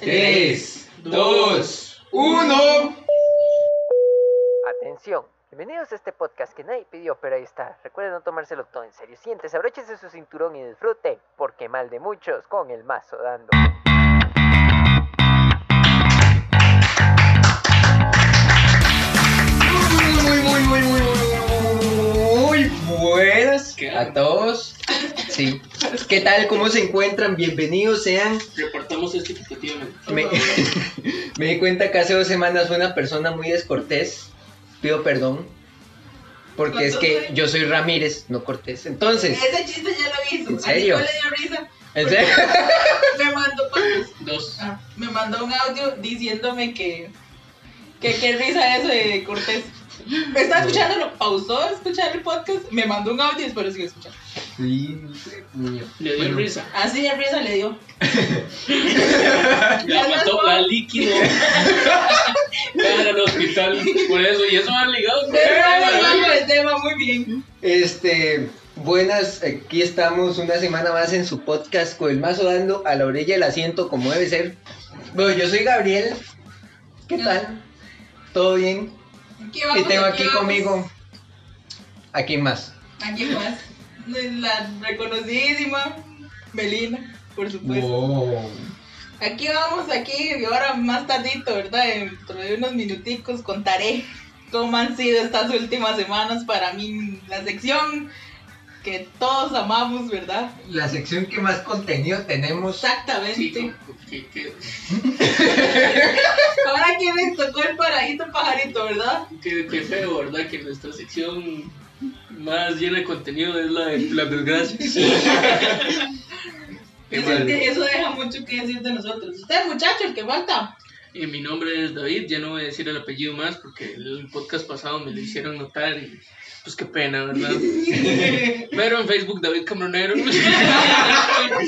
3, 2, 1. Atención, bienvenidos a este podcast que nadie pidió, pero ahí está. Recuerden no tomárselo todo en serio. Siéntese, abróchese su cinturón y disfrute, porque mal de muchos con el mazo dando. Muy, muy, muy, muy, muy, muy buenas a todos. Sí. ¿Qué tal? ¿Cómo se encuentran? Bienvenidos sean. Me, me di cuenta que hace dos semanas fue una persona muy descortés. Pido perdón. Porque es que yo soy Ramírez, no Cortés. Entonces, Ese chiste ya lo hizo. ¿En serio? A le dio risa. ¿en serio? Me mandó, Dos. ah, me mandó un audio diciéndome que, que qué risa eso de Cortés. Me estaba escuchando, lo pausó a escuchar el podcast, me mandó un audio y después lo sigue escuchando. Sí, niño. Le dio Bueno. risa. Así de risa le dio. La mató, la líquido. Para el hospital. Por eso, y eso va ligado con del tema muy bien. Este, buenas, aquí estamos una semana más en su podcast con el mazo dando a la orilla del asiento como debe ser. Bueno, yo soy Gabriel. ¿Qué tal? ¿Todo bien? Y tengo aquí vamos. conmigo. ¿A quién más? Aquí más. La reconocidísima Melina, por supuesto. Wow. Aquí vamos, aquí, y ahora más tardito, ¿verdad? Dentro de unos minuticos contaré cómo han sido estas últimas semanas para mí, la sección que todos amamos, ¿verdad? La sección que más contenido tenemos. Exactamente. Sí, que, que, Ahora quién les tocó el paradito pajarito, ¿verdad? que, que feo, ¿verdad? Que nuestra sección más llena de contenido es la de las desgracias. Qué Eso, que- deja mucho que decir de nosotros. Usted, muchacho, el que falta. Y mi nombre es David, ya no voy a decir el apellido más porque el podcast pasado me lo hicieron notar y pues qué pena, ¿verdad? Pero en Facebook David Camaronero.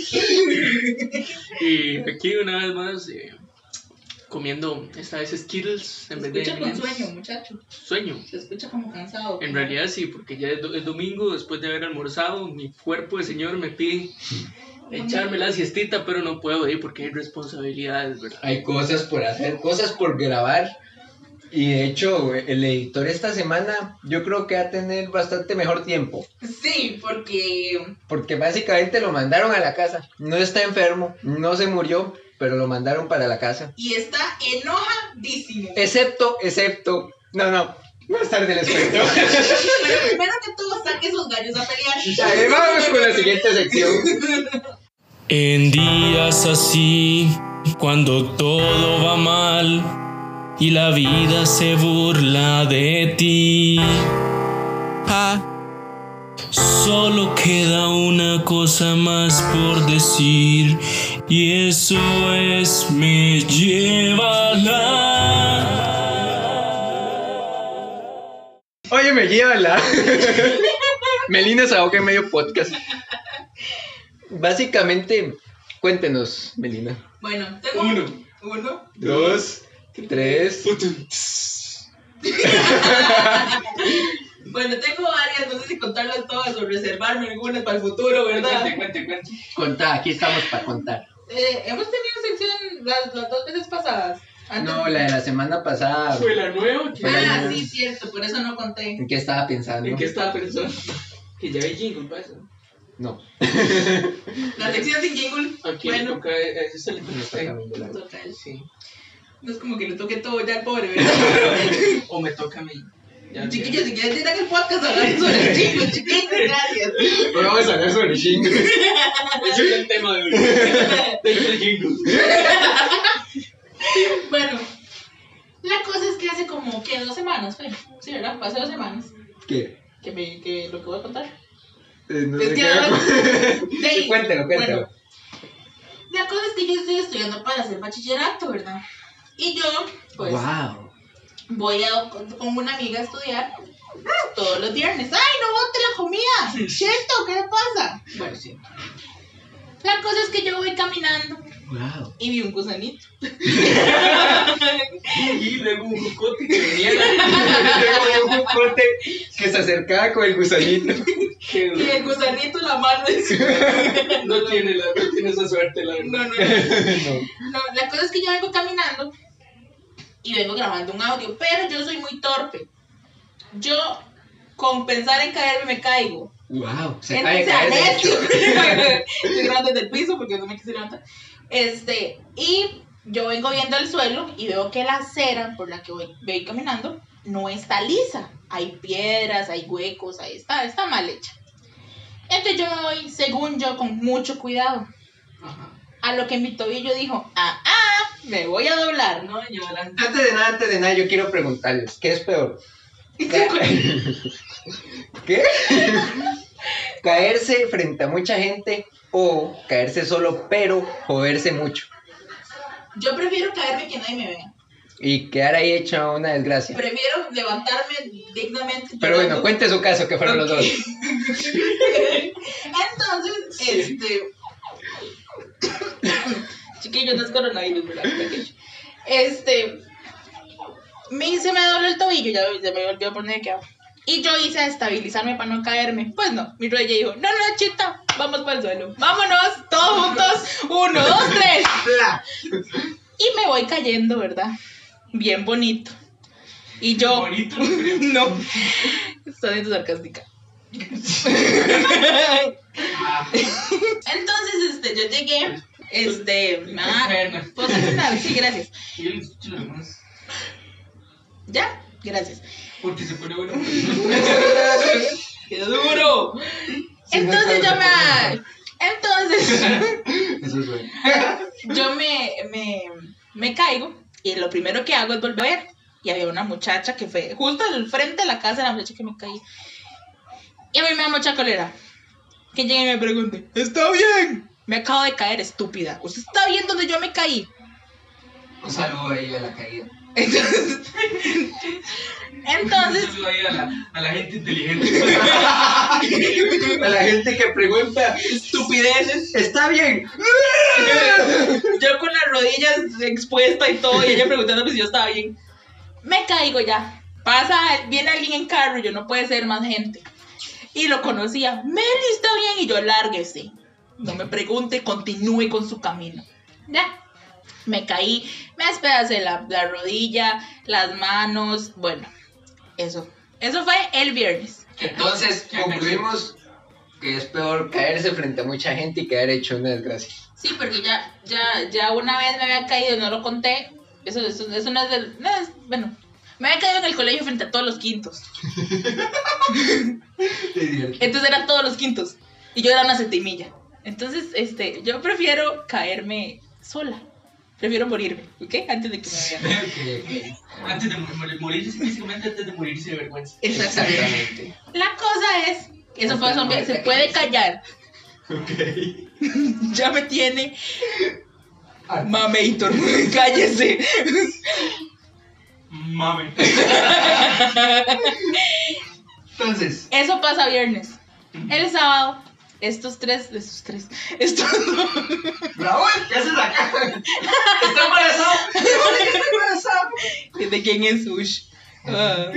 y aquí una vez más eh, comiendo esta vez Skittles en Se vez de escucha con sueño, muchacho. Sueño. Se escucha como cansado. En realidad sí, porque ya es, do- es domingo, después de haber almorzado, mi cuerpo de señor me pide echarme la siestita, pero no puedo ir porque hay responsabilidades, ¿verdad? Hay cosas por hacer, cosas por grabar. Y de hecho, el editor esta semana yo creo que va a tener bastante mejor tiempo. Sí, porque Porque básicamente lo mandaron a la casa. No está enfermo, no se murió, pero lo mandaron para la casa. y está enojadísimo. Excepto, excepto. No, no. Más tarde les cuento. Pero primero que todo, saque esos gallos a pelear. Ahí vamos con la siguiente sección. En días así, cuando todo va mal y la vida se burla de ti, ah, solo queda una cosa más por decir y eso es me llévala. Oye, me llévala. Melina se ahoga en medio podcast. Básicamente, cuéntenos, Melina. Bueno, tengo Uno. uno. Dos, tres. Bueno, tengo varias, no sé si contarlas todas o reservarme algunas para el futuro, ¿verdad? Cuente, cuente, cuente. Contá, aquí estamos para contar. Eh, hemos tenido sección las, las dos veces pasadas. Antes- No, la de la semana pasada. Fue la nueva. que- Ah, sí, cierto, por eso no conté. ¿En qué estaba pensando? ¿En qué estaba pensando? Que ya hay jingle para eso. No. La sección sin jingle. Aquí bueno, toca, ese es el No está cambiando la- toca. Sí. No es como que le toque todo ya al pobre, ¿verdad? O me toca a mí. Chiquillos, si quieren tirar el podcast hablar sobre el jingle, chiquillos, gracias. Hoy vamos a hablar sobre Shingo. Ese es el tema de hoy. Jingle. Bueno, la cosa es que hace como que dos semanas fue. Sí, ¿verdad? Fue hace dos semanas. ¿Qué? Que, me, que lo que voy a contar. Eh, no Es sé que qué. De- cuéntalo, cuéntalo. Bueno, la cosa es que yo estoy estudiando para hacer bachillerato, ¿verdad? Y yo, pues, wow. voy a con, una amiga a estudiar todos los viernes. ¡Ay, no bote la comida! ¿Cierto? ¿Qué le pasa? Bueno, sí. La cosa es que yo voy caminando Wow. y vi un gusanito. Y luego un jocote que venía. un jocote que se acercaba con el gusanito. Y el gusanito la mano. No tiene, la, no tiene esa suerte, la verdad. No, no, no. No. No, la cosa es que yo vengo caminando y vengo grabando un audio, pero yo soy muy torpe. Yo, con pensar en caerme, me caigo. Wow, se Gente cae. Estoy grabando desde el piso porque no me quise levantar. Este, y yo vengo viendo el suelo y veo que la acera por la que voy, voy caminando no está lisa. Hay piedras, hay huecos, ahí está, está mal hecha. Entonces yo me voy, según yo, con mucho cuidado. Ajá. A lo que mi tobillo dijo, ah, me voy a doblar. No, lloran. Antes de nada, antes de nada, yo quiero preguntarles, ¿qué es peor? ¿Qué? ¿Caerse frente a mucha gente o caerse solo pero joderse mucho? Yo prefiero caerme que nadie me vea. Y quedar ahí hecho una desgracia. Prefiero levantarme dignamente. Pero bueno, cuente su caso, que fueron los dos. Entonces, este. Chiquillos, no es coronavirus, ¿verdad? Este. Me, se me dobló el tobillo, ya, ya me volvió a poner que Y yo hice a estabilizarme para no caerme. Pues no, mi rey dijo: No, no, chita, vamos para el suelo. Vámonos, todos juntos. Uno, dos, tres. Y me voy cayendo, ¿verdad? Bien bonito. Y yo. Bonito. No, está siendo sarcástica. Entonces, este, yo llegué, este, ah. ¿puedo terminar? Sí, gracias. Yo le escucho. ¿Ya? Gracias. Porque se pone bueno. ¡Qué duro! Entonces yo me... Entonces, Eso es bueno. yo me, me, me caigo y lo primero que hago es volver. Y había una muchacha que fue justo al frente de la casa de la muchacha que me caí. Y a mí me da mucha cólera. Que llegue y me pregunte, ¿está bien? Me acabo de caer, estúpida. ¿Usted está bien donde yo me caí? Un saludo ahí a la caída. Entonces, entonces Un saludo ahí a la, a la gente inteligente. A la gente que pregunta estupideces, ¿está bien? yo con las rodillas expuestas y todo, y ella preguntándome si yo estaba bien. Me caigo ya. Pasa, viene alguien en carro y yo no puede ser más gente. Y lo conocía. Meli está bien y yo lárguese. No me pregunte, continúe con su camino. Ya. Me caí, me despedacé la, la rodilla, las manos. Bueno, eso. Eso fue el viernes. Entonces concluimos que es peor caerse frente a mucha gente y quedar hecho una desgracia. Sí, porque ya, ya, ya una vez me había caído, no lo conté. Eso, eso, eso no es del. No es, bueno, me había caído en el colegio frente a todos los quintos. Entonces eran todos los quintos. Y yo era una septimilla. Entonces, este, yo prefiero caerme sola. Prefiero morirme, ¿ok? Antes de que me vean. Antes de morir, morirse físicamente, antes de morirse de vergüenza. Exactamente. La cosa es, eso fue zombie, se puede callar. Ya me tiene. Mamator, cállese. Mame. Entonces, Eso pasa viernes. El sábado, estos tres, estos tres, estos Raúl, ¿qué haces acá? ¿Está embarazado? ¿Está embarazado? ¿De quién es Ush? Ah.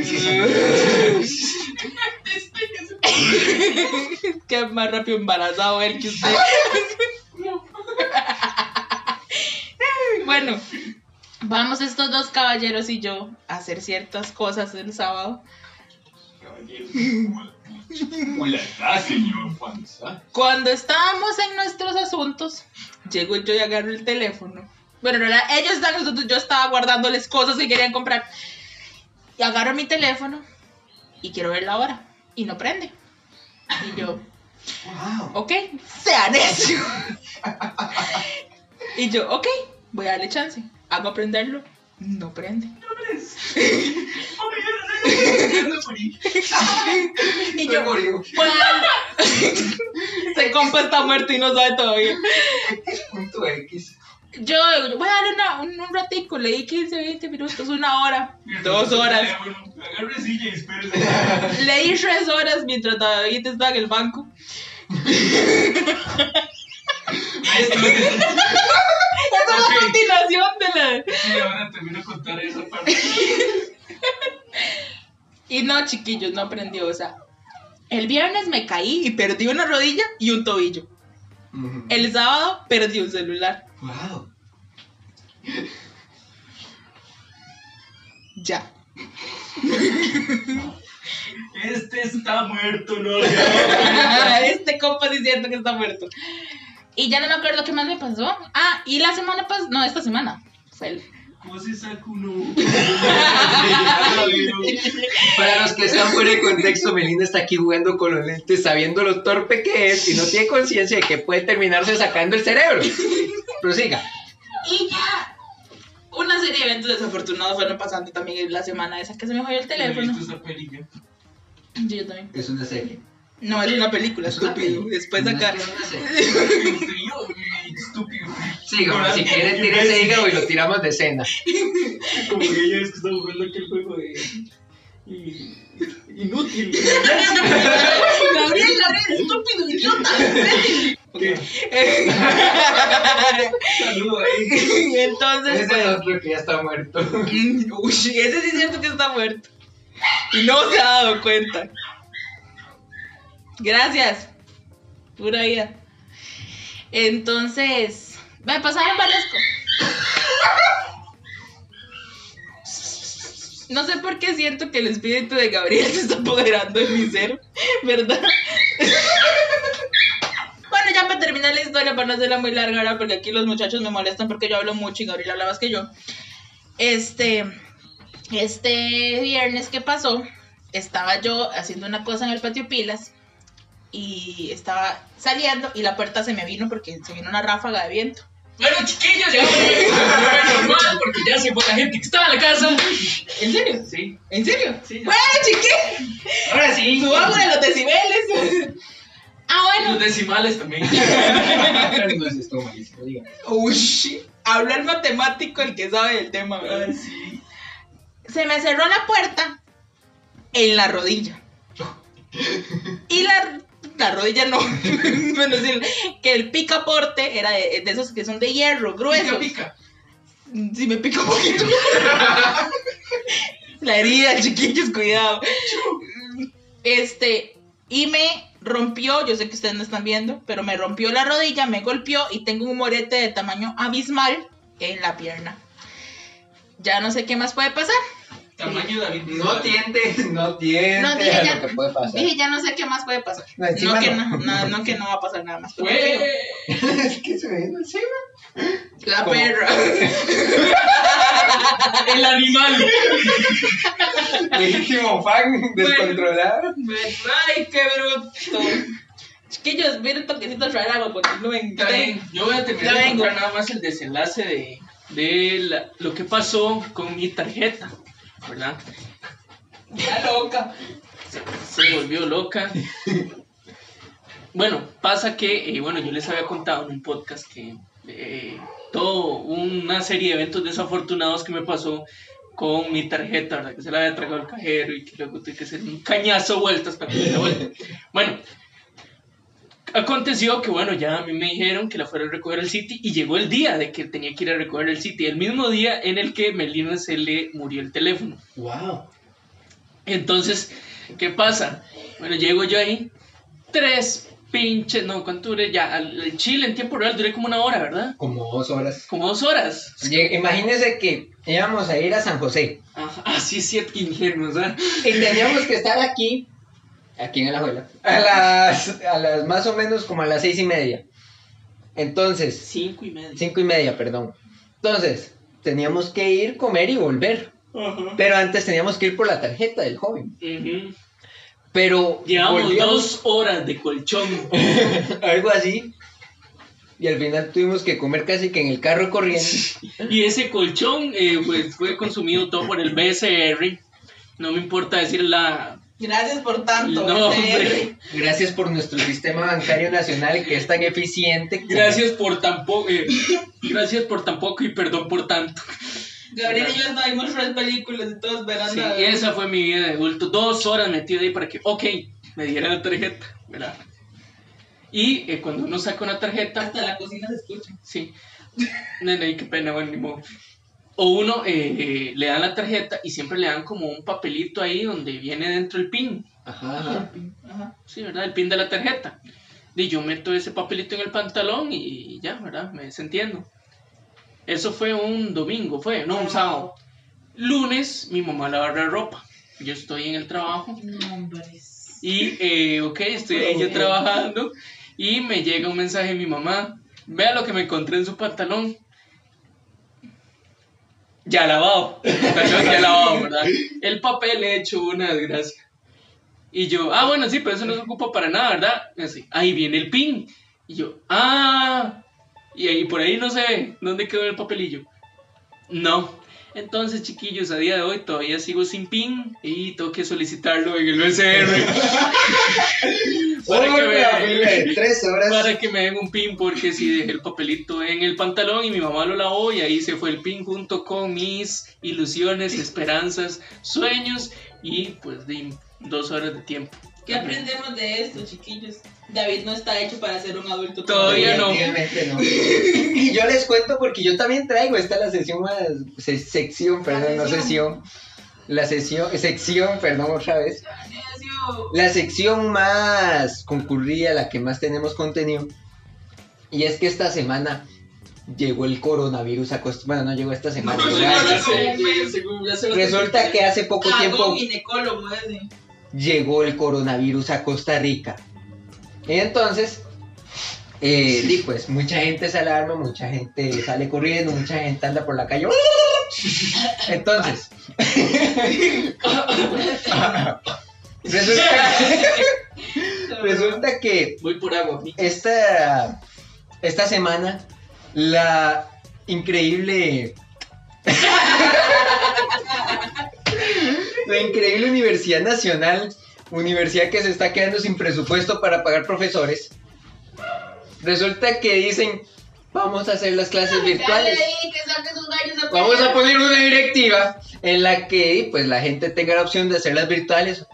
que más rápido embarazado él que usted. bueno, vamos estos dos caballeros y yo a hacer ciertas cosas el sábado. Hola, señor Juanza. Cuando estábamos en nuestros asuntos, llego yo y agarro el teléfono. Bueno, no era, ellos están nosotros, yo estaba guardándoles cosas que querían comprar. Y agarro mi teléfono y quiero ver la hora. Y no prende. Y yo, Wow. ok, sea necio. y yo, ok, voy a darle chance. Hago a prenderlo. No prende. y yo. Se compa está muerto y no sabe todavía. Punto X. Yo, voy a darle una, un, un ratico, leí 15, 20 minutos, una hora, dos horas. Espérese. Leí tres horas mientras David estaba en el banco. Es la continuación de la... Sí, ahora termino de contar esa parte. Y no, chiquillos, no aprendió, o sea... El viernes me caí y perdí una rodilla y un tobillo. El sábado perdí un celular. Wow. Ya. Este está muerto, no. este compa sí siento que está muerto. Y ya no me acuerdo qué más me pasó. Ah, y la semana pasada, no, esta semana. Fue el... ¿Cómo se saca uno? Para los que están fuera de contexto, Melinda está aquí jugando con los lentes, sabiendo lo torpe que es y no tiene conciencia de que puede terminarse sacando el cerebro. Prosiga. Y ya. Una serie de eventos desafortunados fueron pasando también en la semana esa que se me falló el teléfono. yo también. Es una serie. No, es una película, estúpido. Después Una- acá. Estúpido. Sí, como si quieren tire ese hígado y lo tiramos de escena. Como que ya es que estaba jugando aquel juego de. Inútil. Gabriel, Gabriel, estúpido, idiota. ¿Qué? Saludo ahí. Entonces, Ese es pues, otro que ya está muerto. Uy, ese sí es cierto que está muerto. Y no se ha dado cuenta. Gracias. Pura vida. Entonces, me pasaron varias. No sé por qué siento que el espíritu de Gabriel se está apoderando de mi ser, ¿verdad? Bueno, ya para terminar la historia, para no hacerla muy larga ahora, porque aquí los muchachos me molestan porque yo hablo mucho y Gabriel habla más que yo. Este, este viernes que pasó, estaba yo haciendo una cosa en el patio Pilas y estaba saliendo y la puerta se me vino porque se vino una ráfaga de viento. Bueno, chiquillos, ya normal porque ya se fue la gente que estaba en la casa. ¿En serio? Sí. ¿En serio? Sí. Bueno, chiqui, Ahora sí. subamos de los decibeles. ah, Los bueno. decimales también. No, ese estuvo malísimo, diga. Uy, habla el matemático el que sabe del tema, ¿verdad? Ay, sí. se me cerró la puerta en la rodilla. Y la, la rodilla no. bueno, sí, que el picaporte era de, de esos que son de hierro, gruesos. Pica, pica. Sí, me pica un poquito. la herida, chiquillos, cuidado. Este, y me rompió, yo sé que ustedes no están viendo, pero me rompió la rodilla, me golpeó y tengo un morete de tamaño abismal en la pierna. Ya no sé qué más puede pasar. Tamaño David. No tiende, no tiende No, dije a ya, lo que puede pasar. dije ya no sé qué más puede pasar. No, encima No que no. no, no, no que no va a pasar nada más. Fue. es que se me vino encima. La ¿Cómo? perra. El animal. Legítimo fan descontrolado. Ay, qué bruto. Chiquillos, miren toquecitos raros, continúen. Yo voy a terminar de vengo. contar nada más el desenlace de, de la- lo que pasó con mi tarjeta, ¿verdad? Ya loca. Se volvió loca. Bueno, pasa que, eh, bueno, yo les había contado en un podcast que eh, todo una serie de eventos desafortunados que me pasó con mi tarjeta, ¿verdad? Que se la había tragado el cajero y que luego tuve que hacer un cañazo vueltas para que me la vuelta. Bueno, aconteció que, bueno, ya a mí me dijeron que la fuera a recoger el City y llegó el día de que tenía que ir a recoger el City, el mismo día en el que Melina se le murió el teléfono. Wow. Entonces, ¿qué pasa? Bueno, llego yo ahí, tres pinches, no, ¿cuánto duré? Ya, al Chile en tiempo real duré como una hora, ¿verdad? Como dos horas. Como dos horas. Imagínense que íbamos a ir a San José Ajá, ah, sí es cierto, que ingenuos, ¿verdad? y teníamos que estar aquí, aquí en la abuela, a las, a las más o menos como a las seis y media. Entonces, Cinco y media. cinco y media, perdón. Entonces, teníamos que ir, comer y volver. Pero antes teníamos que ir por la tarjeta del joven. Pero Llevamos volvíamos- dos horas de colchón. algo así. Y al final tuvimos que comer casi que en el carro corriendo. Y ese colchón eh, pues, fue consumido todo por el BSR. No me importa decir la... Gracias por tanto. No, hombre. Gracias por nuestro sistema bancario nacional que es tan eficiente. como- Gracias por tan poco... eh, gracias por tan poco y perdón por tanto. Gabriel y yo nos vimos tres películas y todos verán. Sí, esa fue mi vida de adulto. Dos horas metido ahí para que, ok, me dieran la tarjeta, ¿verdad? Y eh, cuando uno saca una tarjeta, Hasta la cocina se escucha. sí, nene, qué pena, bueno, ni modo. O uno eh, eh, le dan la tarjeta y siempre le dan como un papelito ahí donde viene dentro el PIN, Ajá, ajá. Ajá. Sí, ¿verdad? El pin de la tarjeta. Y yo meto ese papelito en el pantalón y ya, ¿verdad? Me desentiendo. Eso fue un domingo, fue, no, un sábado. Lunes, mi mamá lava la ropa. Yo estoy en el trabajo y, eh, ok, estoy ahí yo trabajando y me llega un mensaje de mi mamá. Vea lo que me encontré en su pantalón. Ya lavado. Perdón, ya lavado, ¿verdad? El papel hecho una desgracia. Y yo, ah, bueno, sí, pero eso no se ocupa para nada, ¿verdad? Y así, ahí viene el pin. Y yo, ah, y ahí por ahí no sé dónde quedó el papelillo. No. Entonces, chiquillos, a día de hoy todavía sigo sin pin y tengo que solicitarlo en el para, que me, tres horas. para que me den un pin, porque si dejé el papelito en el pantalón y mi mamá lo lavó y ahí se fue el pin junto con mis ilusiones, esperanzas, sueños y pues de dos horas de tiempo. ¿Qué aprendemos de esto, chiquillos? David no está hecho para ser un adulto. Todavía no. Definitivamente no. Y yo les cuento porque yo también traigo, esta es la sesión más, se- sección, perdón, no sesión. La sesión, sección, perdón, otra vez. La sección más concurrida, la que más tenemos contenido. Y es que esta semana llegó el coronavirus a Costa Bueno, no llegó esta semana. No, ya- no, ya no, Resulta que hace poco tiempo ginecólogo ese. Llegó el coronavirus a Costa Rica. Y entonces, eh, pues mucha gente se alarma, mucha gente sale corriendo, mucha gente anda por la calle. Entonces, resulta que, resulta que Voy por agua. esta, esta semana la increíble la increíble Universidad Nacional, universidad que se está quedando sin presupuesto para pagar profesores, resulta que dicen, vamos a hacer las clases virtuales. Vamos a poner una directiva en la que pues la gente tenga la opción de hacerlas virtuales.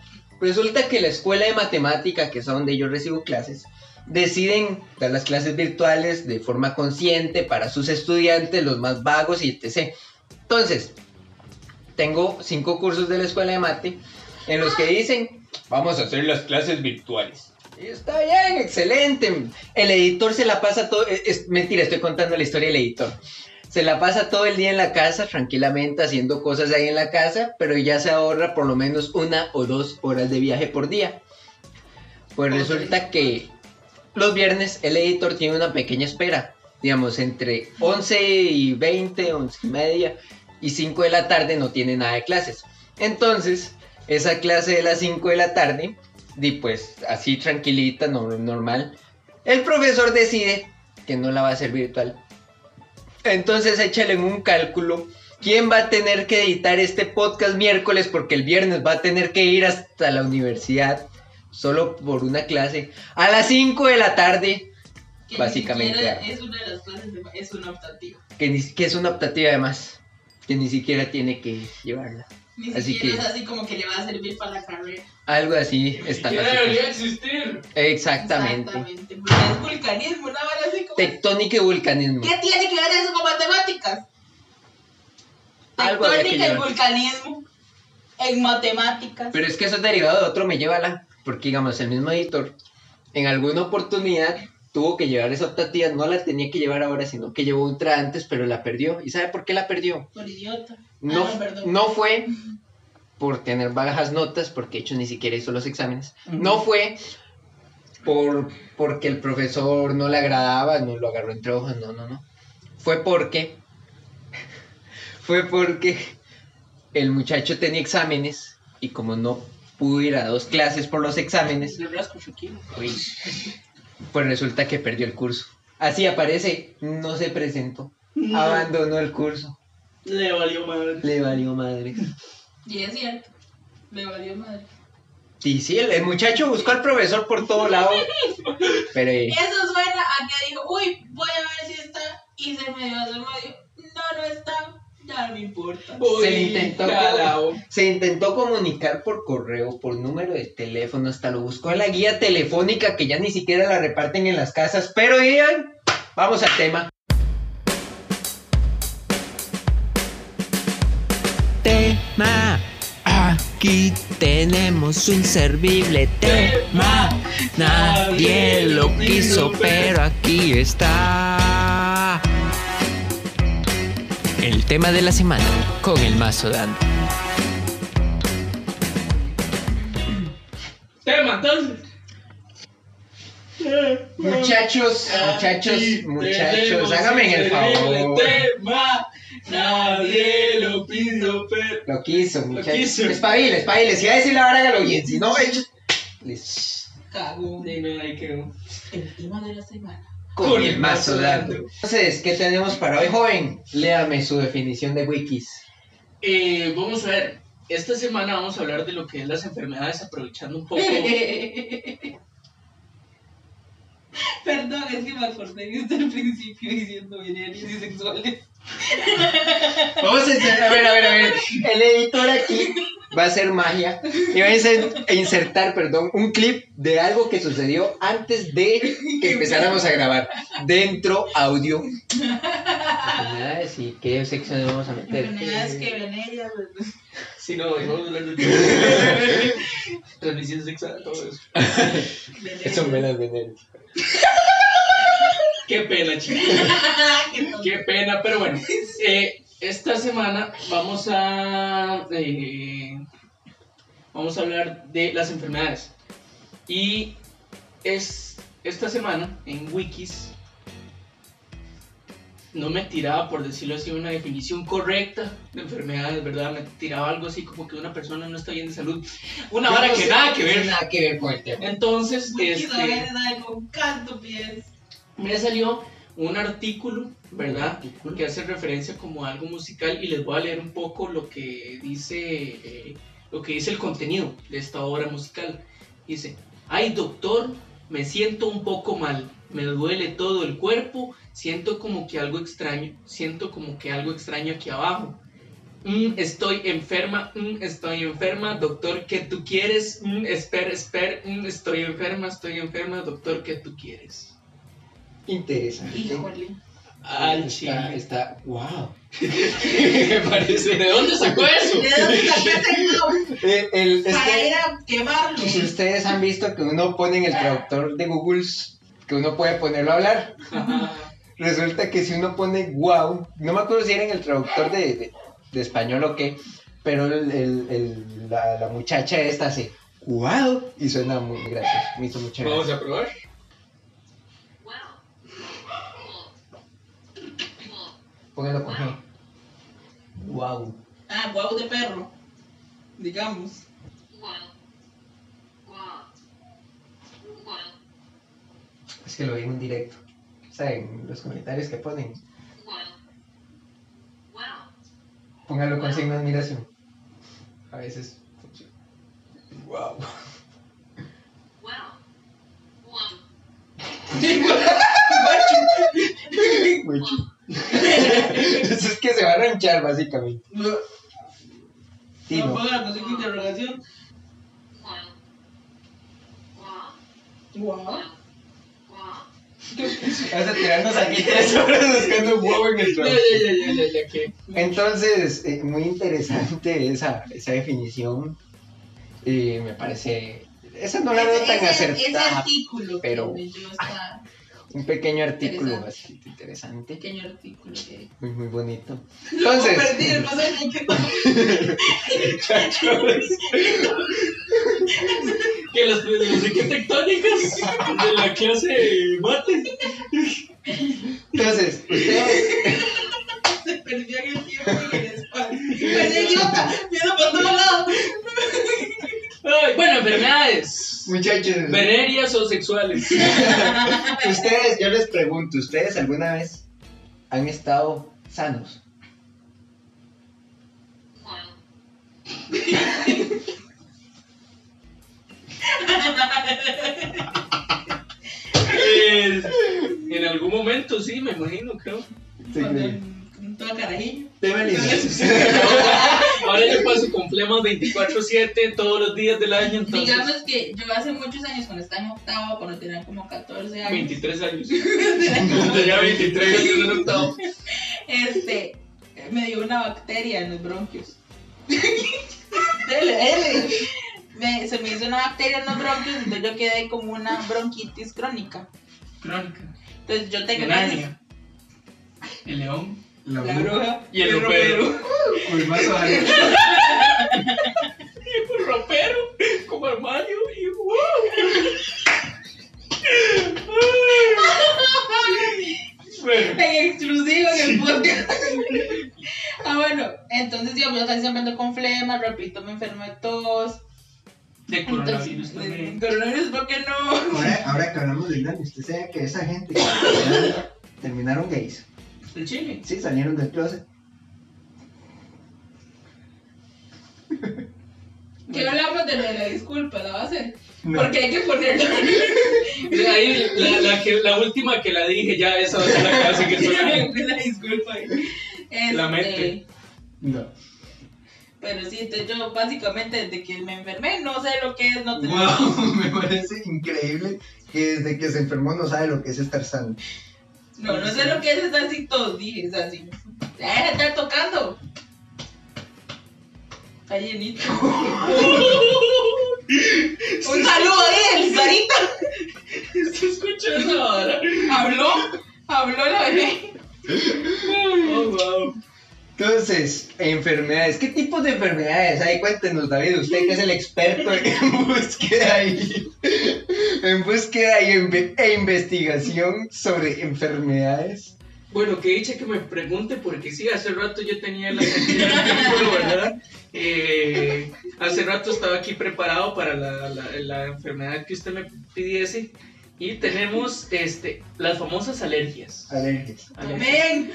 Resulta que la escuela de matemática, que es donde yo recibo clases, deciden dar las clases virtuales de forma consciente para sus estudiantes, los más vagos y etc. Entonces, tengo cinco cursos de la escuela de mate en los que dicen, vamos a hacer las clases virtuales. Y está bien, excelente. El editor se la pasa todo, es, es- mentira, estoy contando la historia del editor. Se la pasa todo el día en la casa, tranquilamente haciendo cosas ahí en la casa, pero ya se ahorra por lo menos una o dos horas de viaje por día. Pues resulta que los viernes el editor tiene una pequeña espera, digamos, entre 11 y 20, 11 y media y 5 de la tarde no tiene nada de clases. Entonces, esa clase de las 5 de la tarde, di pues así tranquilita, no- normal, el profesor decide que no la va a hacer virtual. Entonces échale en un cálculo quién va a tener que editar este podcast miércoles porque el viernes va a tener que ir hasta la universidad solo por una clase a las 5 de la tarde, Que básicamente. Es una de las clases, de- es una optativa. que, que es una optativa además, que ni siquiera tiene que llevarla. Ni Así siquiera que- es así como que le va a servir para la carrera. Algo así está debería existir. Exactamente. Exactamente. Porque es vulcanismo, una vara así como. Tectónica y vulcanismo. ¿Qué tiene que ver eso con matemáticas? Algo Tectónica y vulcanismo en matemáticas. Pero es que eso es derivado de otro, me lleva la. Porque, digamos, el mismo editor, en alguna oportunidad, tuvo que llevar esa optativa. No la tenía que llevar ahora, sino que llevó otra antes, pero la perdió. ¿Y sabe por qué la perdió? Por idiota. No, Ah, perdón. no fue por tener bajas notas, porque de hecho ni siquiera hizo los exámenes. No fue por porque el profesor no le agradaba, no lo agarró entre ojos, no, no, no. Fue porque fue porque el muchacho tenía exámenes y como no pudo ir a dos clases por los exámenes, uy, pues resulta que perdió el curso. Así aparece, no se presentó, abandonó el curso, Le valió madre. le valió madre. Y es cierto. Le valió madre. Y sí, el, el muchacho buscó al profesor por todo lado, pero eh, Eso suena a que dijo, uy, voy a ver si está. Y se me dio, se me dio. No, no está. Ya no me importa. se intentó, calao. se intentó comunicar por correo, por número de teléfono, hasta lo buscó en la guía telefónica que ya ni siquiera la reparten en las casas, pero Ian, vamos al tema. tema. Aquí tenemos un servible tema. Nadie lo quiso, pero aquí está. El tema de la semana con el mazo dando. Tema, entonces. Muchachos, muchachos, muchachos, háganme el favor. Tema, nadie lo pidió, pero. Lo quiso, muchachos. quiso. Espabile, espabile. Si va a decir la hora, hágalo bien. Si no, echa. Listo. Cago. Sí, no, ahí quedó. El tema de la semana. Con el mazo dando. Entonces, ¿qué tenemos para hoy, joven? Léame su definición de wikis. Eh, vamos a ver. Esta semana vamos a hablar de lo que es las enfermedades, aprovechando un poco. Perdón, es que me acordé de usted al principio diciendo venéreos y sexuales. Vamos a insertar, a ver, a ver, a ver. El editor aquí va a hacer magia y va a inser- insertar, perdón, un clip de algo que sucedió antes de que empezáramos a grabar. Dentro audio. Enfermedades y qué sección vamos a meter. Enfermedades que venéreas. Si no, vamos a hablar de transmisión sexual, todo eso. Eso me las veneros. Qué pena, chicos. Qué pena, pero bueno. eh, esta semana vamos a. eh, vamos a hablar de las enfermedades. Y es esta semana en Wikis. No me tiraba, por decirlo así, una definición correcta de enfermedades, ¿verdad? Me tiraba algo así como que una persona no está bien de salud. Una vara que nada que ver. Nada que ver con el tema. Entonces, Wikis a este, ver, dale con canto, pies. Me salió un artículo, ¿verdad? Que hace referencia como a algo musical y les voy a leer un poco lo que dice, eh, lo que dice el contenido de esta obra musical. Dice, ay doctor, me siento un poco mal, me duele todo el cuerpo, siento como que algo extraño, siento como que algo extraño aquí abajo. Mm, estoy enferma, mm, estoy enferma, doctor, ¿qué tú quieres? Mm, espera, espera, mm, estoy enferma, estoy enferma, doctor, ¿qué tú quieres? Interesante. Híjole. Al está, chile. está, wow. Me parece. ¿De dónde sacó eso? ¿De dónde sacó ese nombre? El, el- es Para que- ir a quemarlo. si ustedes han visto que uno pone en el traductor de Google que uno puede ponerlo a hablar, Ajá. resulta que si uno pone wow, no me acuerdo si era en el traductor de, de- de español o qué, pero el, el- el- la, la muchacha esta hace wow y suena muy gracioso, me hizo mucha Vamos gracia. a probar. Póngalo con G. Wow. Ah, guau de perro. Digamos. Es que lo vi en un directo. ¿Saben? Los comentarios que ponen. Póngalo con signo de admiración. A veces funciona. Wow. Mucho. Eso es que se va a ranchar, básicamente. No, la música de interrogación. Guau. Vas a tirarnos aquí tres horas buscando un huevo en el Ya, trabajo. ya, ya, ya, ya, ya, que. Entonces, eh, muy interesante esa, esa definición. Y me parece. Esa no la veo tan Ese- Ese acertada. artículo pero- que Un pequeño artículo Interesante. bastante interesante. pequeño artículo que. Muy, muy bonito. Entonces, Que las arquitectónicas de la clase mate. entonces, ustedes. se perdió en el tiempo y el espacio. Pues idiota, viendo por todos lados. Ay, bueno, enfermedades. Muchachos, Venerias o sexuales. ustedes, yo les pregunto, ¿ustedes alguna vez han estado sanos? Eh, en algún momento, sí, me imagino, creo. Sí, todo carajillo. Libre. Ahora yo paso con flemas 24-7 todos los días del año, entonces. Digamos que yo hace muchos años, cuando estaba en octavo, cuando tenía como 14 años, 23 años. Tenía 23 años en octavo. este, me dio una bacteria en los bronquios. Dele, dele. Me- se me hizo una bacteria en los bronquios, entonces yo quedé como una bronquitis crónica. Crónica. Entonces yo tengo. El león. La la bruja. Y el el ropero. Con el mazo dando. Un ropero. Como armario. Y wow. Bueno. En exclusivo en el podcast. ah, bueno, entonces yo, yo casi siempre ando con flema, repito, me enfermo de tos. De coronavirus Entonces, también. de- Coronavirus, ¿por qué no? Ahora, ahora que hablamos del daño, usted sabe que esa gente que terminaron gays. El chile. Sí, salieron del closet. ¿Qué hablamos de la, la disculpa? ¿La va a hacer? No. Porque hay que ponerla. Ahí, la, la, que, la última que la dije, ya esa va a ser la que va a seguir sonando. la disculpa. Este, La mente. No. Pero sí, entonces yo básicamente desde que me enfermé no sé lo que es no tener Wow, me parece increíble que desde que se enfermó no sabe lo que es estar sano. No, no sé lo que es estar tos, dije, es así. Deja de estar tocando. Está llenito. Un saludo ahí del Sarita. ¿Está escuchando ahora? Habló, habló la bebé. Oh, wow. Entonces, enfermedades. ¿Qué tipos de enfermedades hay? Cuéntenos, David, usted que es el experto en búsqueda y, en búsqueda y inve- e investigación sobre enfermedades. Bueno, que dicha que me pregunte, porque sí, hace rato yo tenía la tiempo, ¿verdad? Eh, hace rato estaba aquí preparado para la- la enfermedad que usted me pidiese. Y tenemos este, las famosas alergias. Alergias. Ven.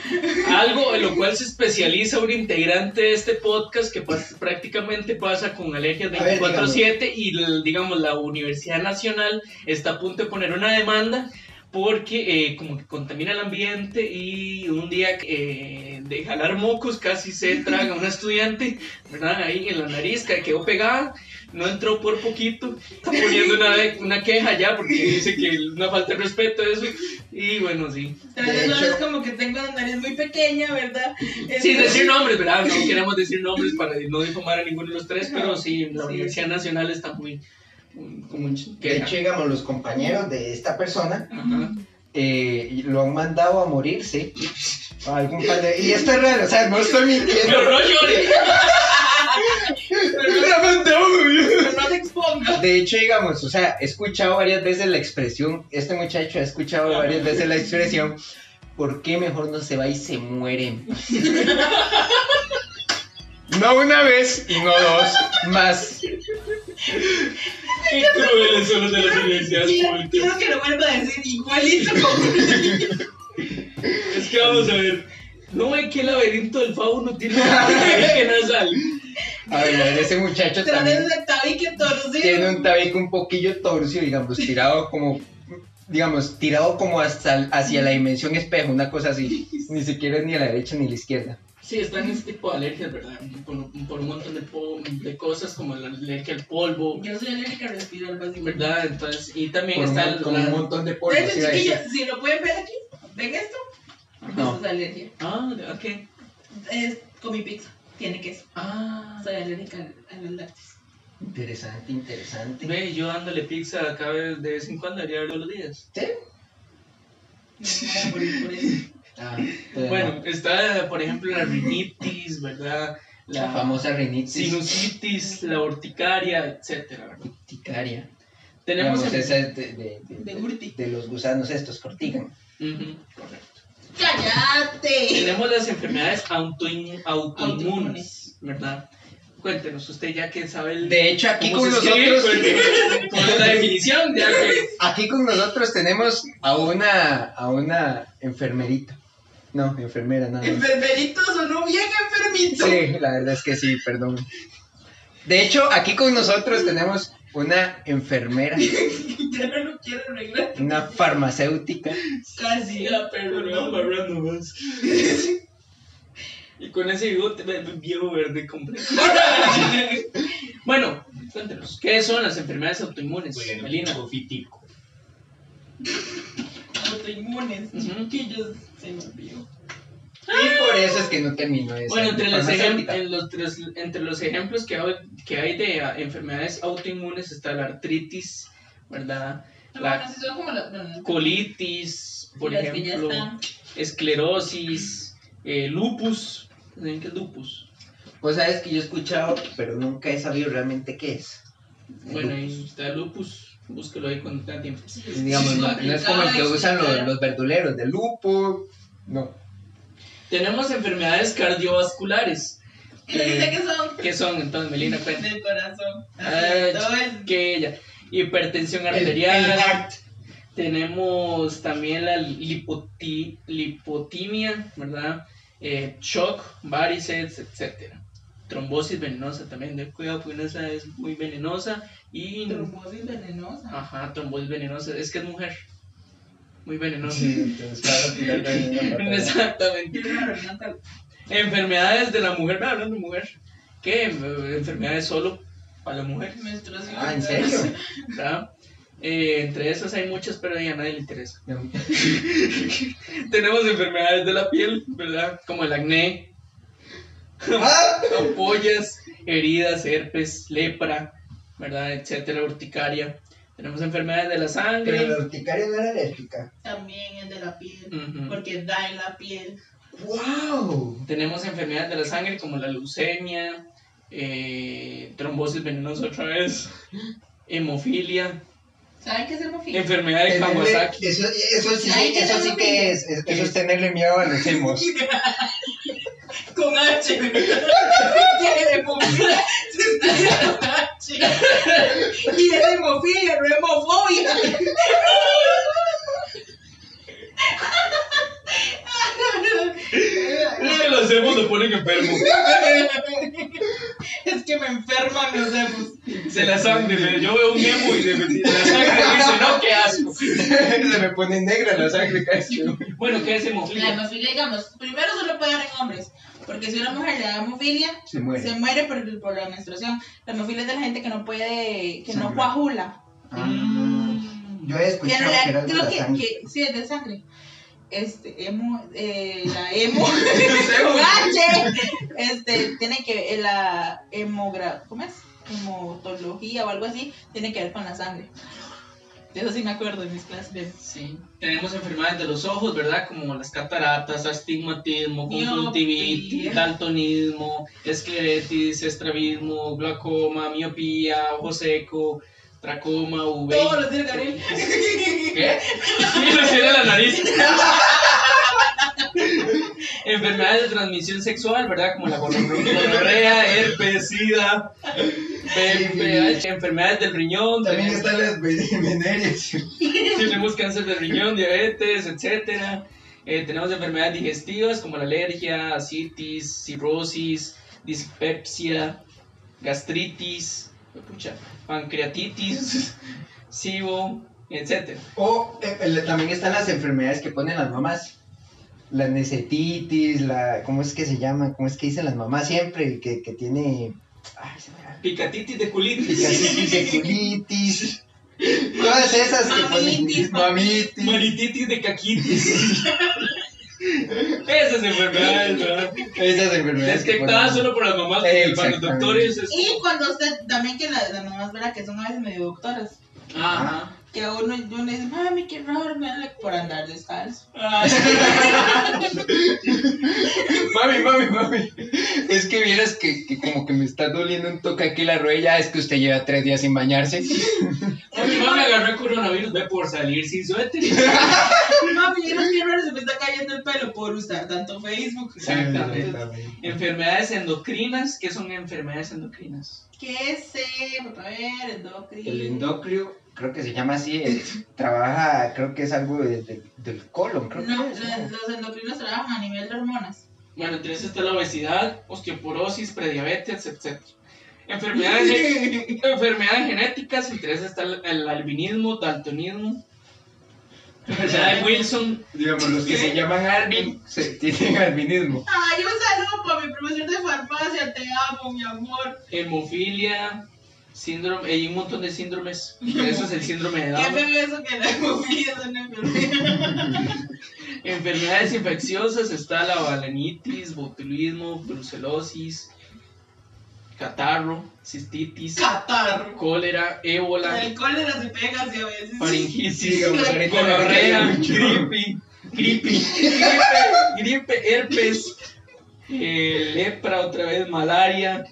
Algo en lo cual se especializa un integrante de este podcast que pas- prácticamente pasa con alergias A ver, 24/7 y digamos la Universidad Nacional está a punto de poner una demanda porque eh, como que contamina el ambiente y un día eh, de jalar mocos casi se traga a una estudiante, ¿verdad? Ahí en la nariz que quedó pegada, no entró por poquito, está poniendo una, una queja ya porque dice que una falta de respeto eso y bueno, sí. Vez no es como que tengo la nariz muy pequeña, ¿verdad? Sin Entonces- decir nombres, ¿verdad? No queremos decir nombres para no difamar a ninguno de los tres, pero sí, la Sí. Universidad Nacional está muy. como De hecho, digamos, los compañeros de esta persona Ajá. eh, lo han mandado a morirse. a algún par de- Y esto es real, o sea, no estoy mintiendo. Pero no llores. De hecho, digamos, o sea, he escuchado varias veces la expresión, este muchacho ha escuchado varias veces la expresión, ¿por qué mejor no se va y se muere? No una vez y no dos, más. Qué crueles son los de las universidades Quiero, públicas. quiero que lo vuelva a decir igualito como. Es que vamos a ver. No ve que el laberinto del fauno tiene una que nasal. A ver, ese muchacho Tras también tabique torcido. tiene un tabique un poquillo torcido, digamos, tirado como, digamos, tirado como hasta, hacia la dimensión espejo, una cosa así. Ni siquiera es ni a la derecha ni a la izquierda. Sí, están ese tipo de alergias, ¿verdad? Por, por un montón de, po- de cosas como la alergia al polvo, Yo soy alérgica a respirar, básicamente. ¿verdad? Entonces, y también Por un, está mon- con un la... montón de polvo. De hecho, chiquillos, si lo pueden ver aquí, ¿ven esto? No. Eso es alergia. Ah, ok. Es con mi pizza. Tiene queso. Ah, Soy alérgica a los lácteos. Interesante, interesante. ve, yo dándole pizza acá de vez en cuando, haría todos los días. ¿Sí? No me voy a morir por eso. Ah, pero Bueno, no. está, por ejemplo, la rinitis, ¿verdad? la famosa rinitis sinusitis, la urticaria, etcétera, ¿verdad? urticaria. Tenemos... Esa es de, de, de- De los gusanos estos, cortigan. Correcto. ¡Cállate! Tenemos las enfermedades autoin- autoinmunes. ¿verdad? Cuéntenos, usted ya que sabe el... De hecho, aquí con escribe, nosotros, cuéntenos cuál es la definición, ya que... aquí con nosotros tenemos a una, a una enfermerita. No, enfermera, nada más. Enfermerito sonó bien enfermito. Sí, la verdad es que sí, perdón. De hecho, aquí con nosotros tenemos una enfermera, Arreglar. una farmacéutica. Casi. Ya, pero no amarrando más. Y con ese bigote viejo verde completo. bueno, cuéntenos, ¿qué son las enfermedades autoinmunes? Melina. Autoinmunes. Ujú. Chiquillos. Se me olvidó. Y por eso es que no terminó esa Bueno, entre los, en los, tres- entre los ejemplos que hay, que hay de ah, enfermedades autoinmunes está la artritis, ¿verdad? La colitis, por las ejemplo, esclerosis, eh, lupus. ¿Saben qué es lupus? Pues sabes que yo he escuchado, pero nunca he sabido realmente qué es. Bueno, Lupus. ahí está lupus, búsquelo ahí cuando tenga tiempo. Sí, Digamos, sí, no, no es como el que usan los, verduleros, de lupo. No. Tenemos enfermedades cardiovasculares. Y le dice que son ¿Qué son entonces, Melina? Cuenta. corazón. Ah, todo el- que ella. Hipertensión arterial. el heart. Tenemos también la lipoti- lipotimia, ¿verdad? Eh, shock, varices, etc. Trombosis venenosa también, ten cuidado porque esa es muy venenosa. Y. Trombosis venenosa. Ajá, trombosis venenosa. Es que es mujer. Muy venenosa. Sí. Exactamente. Enfermedades de la mujer, no, hablando de mujer. ¿Qué? Enfermedades solo para la mujer, Menstruación. Ah, ¿en serio? Eh, entre esas hay muchas, pero ya a nadie le interesa. No. Tenemos enfermedades de la piel, ¿verdad? Como el acné, Ah, ampollas, heridas, herpes, lepra, ¿verdad? Etcétera, urticaria. Tenemos enfermedades de la Pero sangre. la urticaria no era alérgica. También es de la piel. Porque da en la piel. ¡Wow! Tenemos enfermedades de la sangre como la leucemia, eh, trombosis venenosa otra vez, hemofilia, ¿Saben qué es hemofilia? enfermedad de Tenerle- Kawasaki. Eso, eso sí, Ay, ¿qué eso es sí que es, es- eso es tenerle miedo a los hemos. Con H. Tiene hemofilia. Se está diciendo con H. Y es hemofilia, no hemofobia. Es que los hemos lo ponen enfermo. Es que me enferman los hemos. De la sangre, yo veo un emo y de, de la sangre dice, no, qué asco. Se me pone negra la sangre casi. Bueno, ¿qué es La hemofilia? hemofilia, digamos, primero solo puede dar en hombres. Porque si una mujer le da hemofilia, Se muere. se muere por, por la menstruación. La hemofilia es de la gente que no puede, que no coagula. Ah, yo he escuchado que era de creo la que, sangre. que sí, es de sangre. Este, emo, eh, la emo, este, tiene que, la hemogra, ¿cómo es? Hematología o algo así, tiene que ver con la sangre. De eso sí me acuerdo de mis clases de Sí, tenemos enfermedades de los ojos, ¿verdad? Como las cataratas, astigmatismo, conjuntivitis, daltonismo, esclerosis, estrabismo, glaucoma, miopía, ojo seco, tracoma, uve. Todos los días, Gabriel. ¿Qué? Sí, lo tiene la nariz. Enfermedades de transmisión sexual, ¿verdad? Como la gonorrea, herpes, sida, VPH, enfermedades del riñón, También tenemos- están las venéreas. tenemos cáncer de riñón, diabetes, etcétera. Eh, tenemos enfermedades digestivas como la alergia, asitis, cirrosis, dispepsia, gastritis, pancreatitis, SIBO, etcétera. O eh, también están las enfermedades que ponen las mamás. La necetitis, la. ¿Cómo es que se llama? ¿Cómo es que dicen las mamás siempre? Que, que tiene. Ay, se me. Picatitis de culitis. Picatitis, de culitis. Todas esas que ponen. Mamitis, Mamitis. Manititis de caquitis. Esas enfermedades, ¿verdad? Esas enfermedades. que Detectadas ponen- solo por las mamás, porque para los Exactamente. doctores es Y cuando usted, también que las, las mamás, ¿verdad? Que son a veces medio doctoras. Ajá. Que a uno, uno dice, mami, qué raro, me por andar descalzo. Mami, mami, mami. Es que vieras que, que como que me está doliendo un toque aquí la rodilla. Es que usted lleva tres días sin bañarse. Mi mamá me agarró el coronavirus, ve por salir sin suéter. Mami, vieron qué raro se me está cayendo el pelo por usar tanto Facebook. Exactamente. Enfermedades endocrinas, ¿qué son enfermedades endocrinas? ¿Qué sé? A ver, endocrino. El endocrio, creo que se llama así. eh, trabaja, creo que es algo de- de- del colon. Creo No, que es, los, los endocrinos trabajan a nivel de hormonas. Bueno, entre esas está la obesidad, osteoporosis, prediabetes, etc. Enfermedades, enfermedades genéticas, entre esas está el, el albinismo, daltonismo. Enfermedad de Wilson, Digamos, los que ¿Qué? se llaman Alvin se, tienen albinismo. Ay, un saludo para mi profesor de farmacia, te amo, mi amor. hemofilia, Síndrome, hay un montón de síndromes. Eso es el síndrome de Qué Down. feo eso que la hemofilia es una enfermedad. Enfermedades infecciosas está la balanitis, botulismo, brucelosis, catarro, cistitis, Catarro. cólera, ébola, El cólera se pega así a veces. faringitis, gonorrea, gripe, gripe, gripe, gripe, herpes, eh, lepra otra vez, malaria.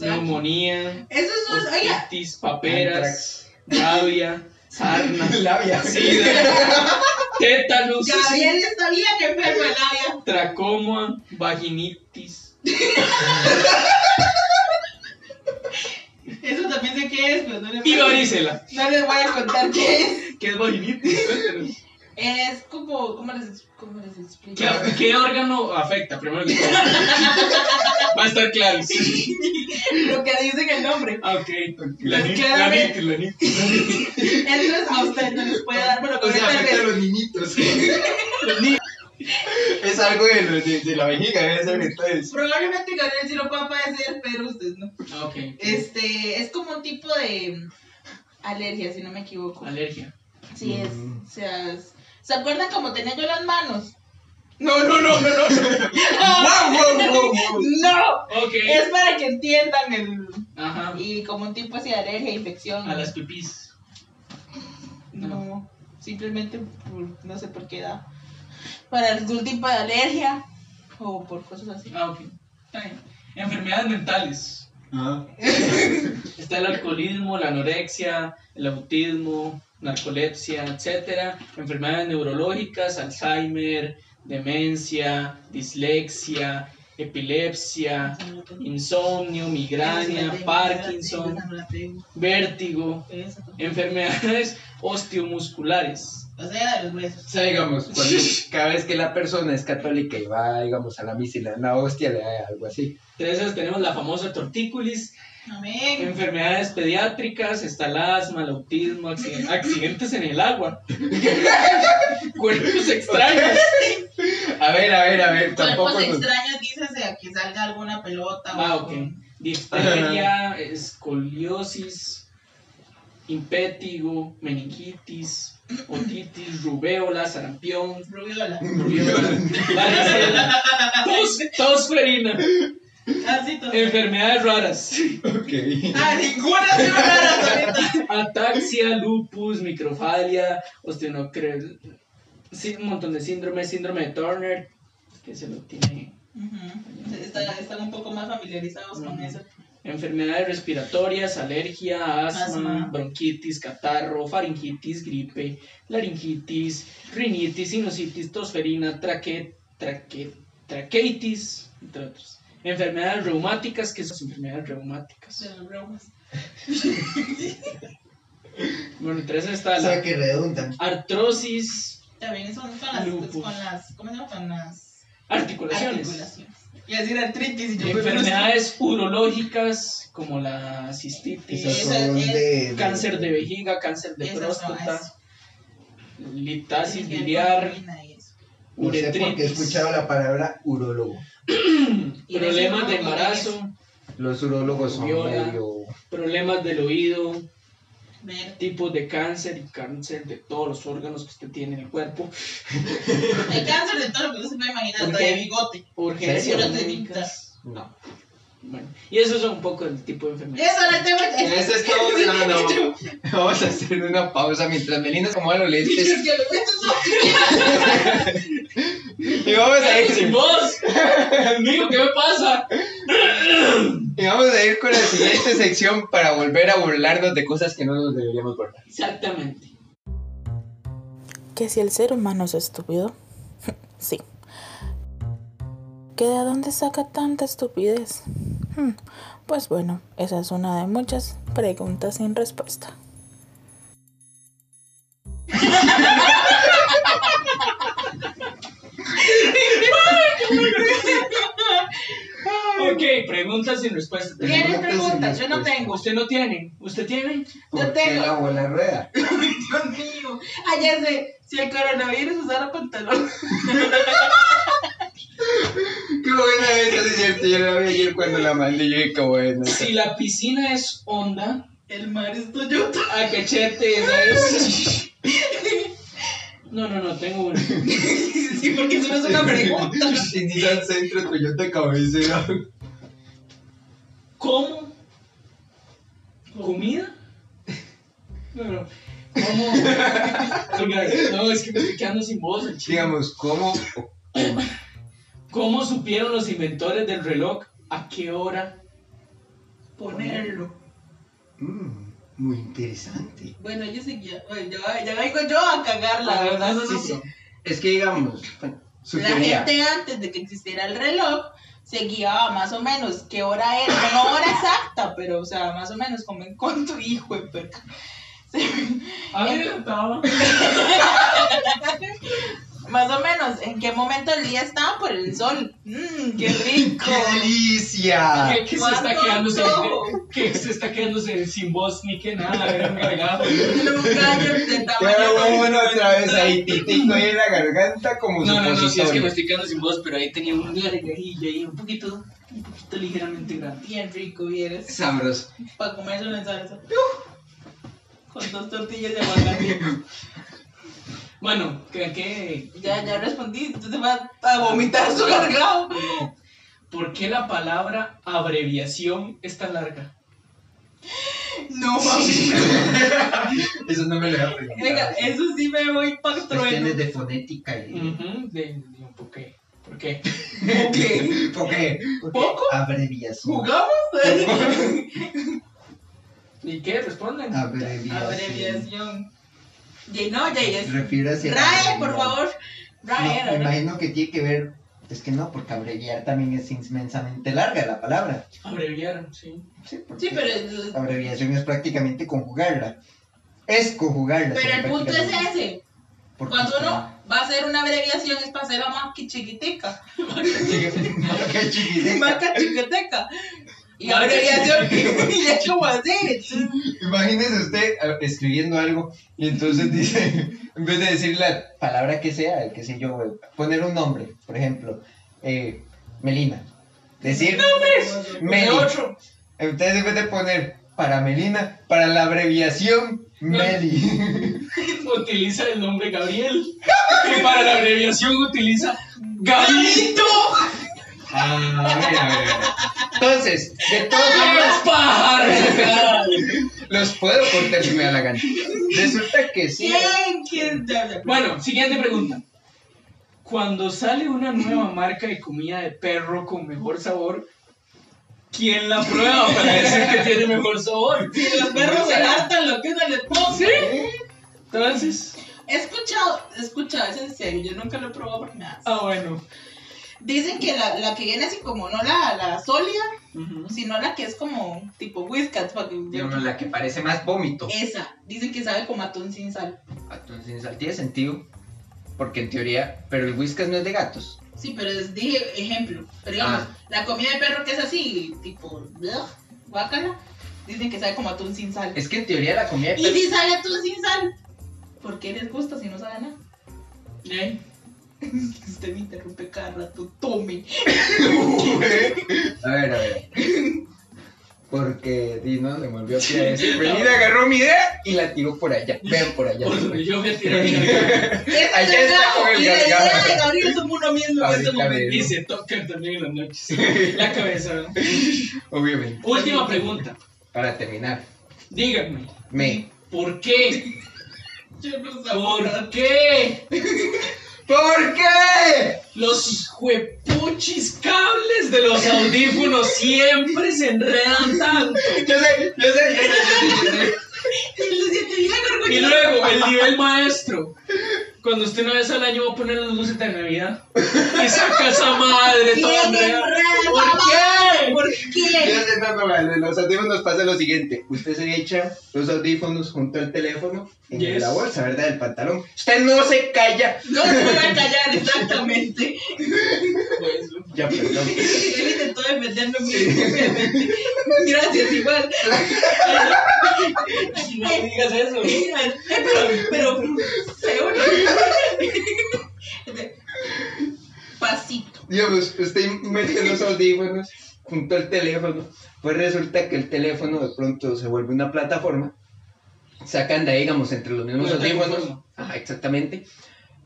Neumonía, Eso es un. Oiga, otitis, paperas, rabia, sarna, Labia. sida, tétanos, Gabriel está bien enfermo el área. tracoma, vaginitis. Eso también sé qué es, pero no les, Y voy a, varicela. no les voy a contar qué es. ¿Qué es vaginitis? Cuéntanos. Es como. ¿Cómo les, cómo les explico? ¿Qué, qué órgano afecta? Primero que todo. Va a estar claro. Lo que dice en el nombre. Ah, ok. La Pues nit, la nit, la nit. Entonces a usted no les puede dar. Bueno, O con sea, esta afecta a los niñitos. es algo de, de, de la vejiga, debe ser entonces. Probablemente Gabriel sí lo pueda padecer, pero ustedes no. Ah, Ok. Este, es como un tipo de alergia, si no me equivoco. Alergia. Sí, es. Mm. O sea, es- ¿se acuerdan cómo tenía yo las manos? No, no, no, no, no. ¡Wow, wow, wow, wow! ¡No! Es para que entiendan el. Ajá. Y como un tipo así de alergia, infección. A las pipis. No, simplemente por- no sé por qué da. Para algún tipo de alergia o por cosas así. Ah, ok. Está bien. Enfermedades mentales. Ah. Está el alcoholismo, la anorexia, el autismo, narcolepsia, etcétera. Enfermedades neurológicas, Alzheimer, demencia, dislexia, epilepsia, insomnio, migraña, Parkinson, vértigo, enfermedades osteomusculares. O sea, de los huesos. O sea, digamos, cuando, cada vez que la persona es católica y va, digamos, a la misa y le dan una hostia, le da algo así. Esas tenemos la famosa tortícolis, Amén. enfermedades pediátricas, está el asma, el autismo, acci- accidentes en el agua, cuerpos extraños, A ver, a ver, a ver, tampoco. Cuerpos nos- extraños, dícese a que salga alguna pelota. Ah, o- ok. Difteria, escoliosis, impétigo, meningitis, otitis, rubéola, sarampión, Rubiola. rubiola, varicela, tos, tos ferina, Así todo. enfermedades raras, Ok. Ah, ninguna se va a dar ahorita. ataxia, lupus, microfalia, osteonocre... Sí, un montón de síndromes, síndrome de Turner, que se lo tiene Ujú. Están, están un poco más familiarizados con eso. Enfermedades respiratorias, alergia, asma, Asma. bronquitis, catarro, faringitis, gripe, laringitis, rinitis, sinusitis, tosferina, traque, traque, traqueitis, entre otros. Enfermedades reumáticas, que son enfermedades reumáticas. De los bromas. Bueno, entre esas está O sea, la que redundan. artrosis, También son con las, Lupus. con las, ¿cómo se llama? Con las articulaciones. articulaciones. Y y Enfermedades urológicas, como la cistitis, Esas de, de- cáncer de vejiga, cáncer de próstata, litasis biliar. No sé por qué he escuchado la palabra urólogo. Problemas de embarazo, Los urólogos son Viola. medio. problemas del oído, Ver. tipos de cáncer y cáncer de todos los órganos que usted tiene en el cuerpo, Hay cáncer de todo lo que uno se puede imaginar, Urgen- de bigote. urgencias. No. Bueno, y eso es un poco el tipo de enfermedad. Eso es todo. No, no. Vamos a hacer una pausa mientras Melina se acomoda los Es lentes. Y vamos a ¡Sin ir, voz! Dios mío, ¿qué me pasa? y vamos a ir con la siguiente sección para volver a burlarnos de cosas que no nos deberíamos burlar. Exactamente. ¿Que si el ser humano es estúpido? sí. ¿Que de dónde saca tanta estupidez? Hmm, Pues bueno, esa es una de muchas preguntas sin respuesta. Ok, preguntas sin respuestas. ¿Tienes preguntas? Yo no tengo. ¿Usted no tiene? ¿Usted tiene? ¿Por qué tengo. la bola rueda? Dios mío. Ah, ya sé. Si el coronavirus usara pantalón. ¿Qué buena esa, es cierto. Yo la vi ayer cuando la mandé. Yo dije, qué buena. Si la piscina es honda, El mar es Toyota. a cachete, esa es. No, no, no, tengo una. Sí, porque eso no es una pregunta. Nissan Centro, Toyota cabecera. ¿Cómo? ¿Comida? No, no. ¿Cómo? No, es que me estoy quedando sin voz. Digamos, ¿cómo? ¿Cómo supieron los inventores del reloj a qué hora? Ponerlo. Mm, muy interesante. Bueno, yo sé que ya, bueno, ya, ya vengo yo a cagar, la verdad. Sí, sí. Es que digamos, su La teoría. gente antes de que existiera el reloj se guiaba más o menos qué hora era, no hora exacta, pero o sea, más o menos como en cuánto hijo de perca. A mí me. Más o menos en qué momento del día estaba por el sol. Mmm, qué rico. ¡Qué delicia! Que, que se está ¿Cuánto quedándose, que se está quedándose sin voz ni que nada, era un gargajo. Un gallo de tamaño. bueno otra vez ahí, titico ahí en la garganta como No, no, no, sí, es que me estoy quedando sin voz, pero ahí tenía un gargajillo ahí, un poquito, un poquito ligeramente grande. Bien rico, vieres. Sabroso. Para comerse en salsa. Con dos tortillas de aguacate. Bueno, que, que Ya, ya respondí. Entonces va a vomitar su gargao. ¿por qué la palabra abreviación es tan larga? No mami. Eso no me lo había preguntado. Venga, eso sí me voy para trueno. Cuestiones de fonética y... Ujú, de, de- ¿Por qué? ¿Por qué? ¿Por qué? Porque ¿Poco? Abreviación. ¿Jugamos? ¿Y qué? ¿Responden? Abreviación. Abreviación. No, ya es. Refiérase a RAE, por favor. No, RAE, me ¿no? imagino que tiene que ver. Es que no, porque abreviar también es inmensamente larga la palabra. Abreviar, sí. Sí, porque Sí, pero, abreviación es prácticamente conjugarla. Es conjugarla. pero el punto es ese. Porque Cuando está- uno va a hacer una abreviación es para hacerla más que chiquitica. Más que chiquitica. Y abreviación, y es como así. Imagínese usted escribiendo algo y entonces dice, en vez de decir la palabra que sea, qué sé yo, poner un nombre, por ejemplo, eh, Melina. Decir Meli. De otro. Entonces en vez de poner para Melina, para la abreviación Meli. Utiliza el nombre Gabriel. Y para la abreviación utiliza Gabito. Ah. Entonces, de todos ¡Los pájaros! los puedo cortar si me da la gana. Resulta que sí. ¿Quién? ¿Quién? Ya. Bueno, siguiente pregunta. Cuando sale una nueva marca de comida de perro con mejor sabor, ¿quién la prueba para decir que tiene mejor sabor? Si los perros se hartan, lo que no les pongo. ¿Sí? Entonces, He escuchado, he escuchado, es en serio, yo nunca lo he probado porque me da asco. ah, bueno. Dicen que la, la que viene así como no la, la sólida, sino la que es como tipo whiskas, la que parece más vómito. esa, dicen que sabe como atún sin sal. Atún sin sal tiene sentido. Porque en teoría, pero el whiskas no es de gatos. Sí, pero es, dije ejemplo. Pero digamos, Ah. la comida de perro que es así, tipo, bleh, guácala, dicen que sabe como atún sin sal. Es que en teoría la comida de Y perro- si sabe atún sin sal, ¿por qué les gusta si no sabe nada? ¿Eh? Usted me interrumpe cada rato, tome. A ver, a ver. Porque Dino se volvió a decir, Melina agarró mi idea y la tiró por allá. Vean por allá. Yo me tiré mi garganta. Ese Allá está con el la idea gargajo. de Gabriel somos uno mismo en este momento. Y se tocan también en las noches. La cabeza. Obviamente. Última pregunta. Para terminar, Díganme, me. ¿por qué? Yo no sabía. ¿Por qué? ¿Por qué? Los juepuchis cables de los audífonos siempre se enredan tanto. Yo sé, yo sé. Y luego, el nivel maestro. Cuando usted una vez al año va a poner las luces de Navidad y saca esa madre toda enredada. ¿Por qué? ¿Por Yo qué? sé, los audífonos pasa lo siguiente. Usted se echa los audífonos junto al teléfono en Yes. la bolsa, ¿verdad? Del pantalón. Usted no se calla. No se voy a callar, exactamente. Pues, Ya, perdón. Él intentó defenderme muy obviamente. Gracias, igual. no me digas eso. Eh, Pero, pero, feo, ¿no? Pasito. digamos, usted mete los audífonos junto al teléfono, pues resulta que el teléfono de pronto se vuelve una plataforma, sacan de ahí, digamos, entre los mismos audífonos, ajá, exactamente,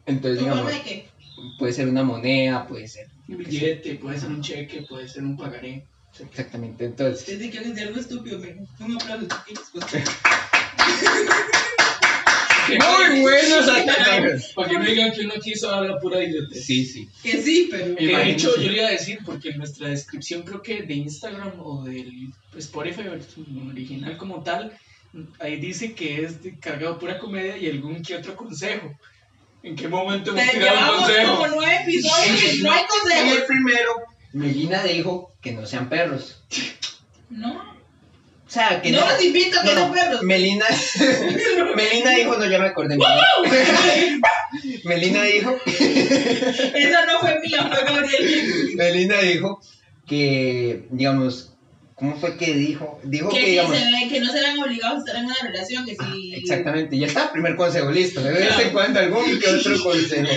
entonces, ¿Tu digamos, de qué? puede ser una moneda, puede ser, Un billete, puede ser un cheque, puede ser un pagaré. exactamente, entonces, Desde que les algo estúpido, me un aplauso pues. muy buenos ataques. Para que no digan que uno quiso hablar pura idiotez. Sí, sí. Que sí, pero. Que de hecho, yo le iba a decir, porque en nuestra descripción, creo que de Instagram o del Spotify original como tal, ahí dice que es de- cargado de pura comedia y algún que otro consejo. ¿En qué momento hemos Te tirado un llevamos consejo? como nueve episodios y no hay En consejos. el primero, Melina dijo que no sean perros. No. O sea, que No no. los invito a que no, sean perros. Melina, Melina dijo, no, ya me acordé. Melina, Melina dijo, Esa no fue mía, fue Gabriel. Melina dijo que, digamos, ¿cómo fue que dijo? Dijo que, Que, si digamos, se ve, que no serán obligados a estar en una relación, que si. exactamente, ya está, primer consejo, listo. De vez en cuando algún que otro consejo.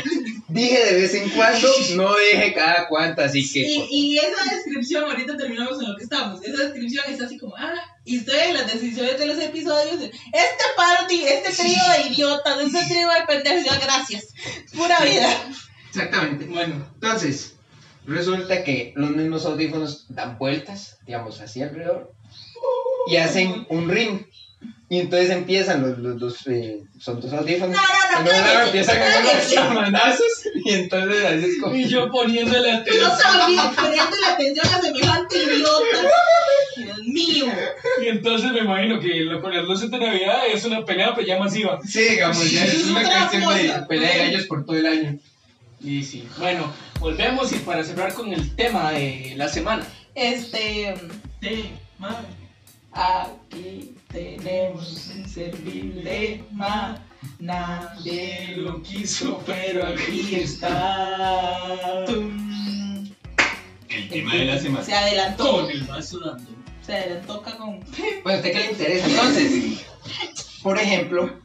Dije de vez en cuando, no dije cada cuánto, así que. Y, y esa descripción, ahorita terminamos en lo que estamos. Esa descripción es así como, ah, y estoy en las decisiones de los episodios. Este party, este trío de idiotas, este trío de pendejos, gracias. Pura vida. Exactamente. Bueno, Entonces, resulta que los mismos audífonos dan vueltas, digamos, así alrededor, y hacen un ring. Y entonces empiezan los, los dos, eh, son dos audífonos. No, no, no, y luego cállese, empiezan a hacer los chamanazos, y entonces así es como... y yo poniéndole Yo atención. también, poniendo la atención a semejante idiota. Dios mío. Y entonces me imagino que lo con las luces de Navidad es una pelea, pero ya masiva. Sí, digamos, ya es Es una cuestión de pelea de gallos por todo el año. Y sí. Bueno, volvemos y para cerrar con el tema de la semana. Este. Tema. Aquí tenemos un inservible ma. Nadie lo quiso, pero aquí está. Tum. El tema de la semana. Se adelantó. Con el vaso dando. Se adelantó acá con. Bueno, ¿a usted qué le interesa entonces? Por ejemplo,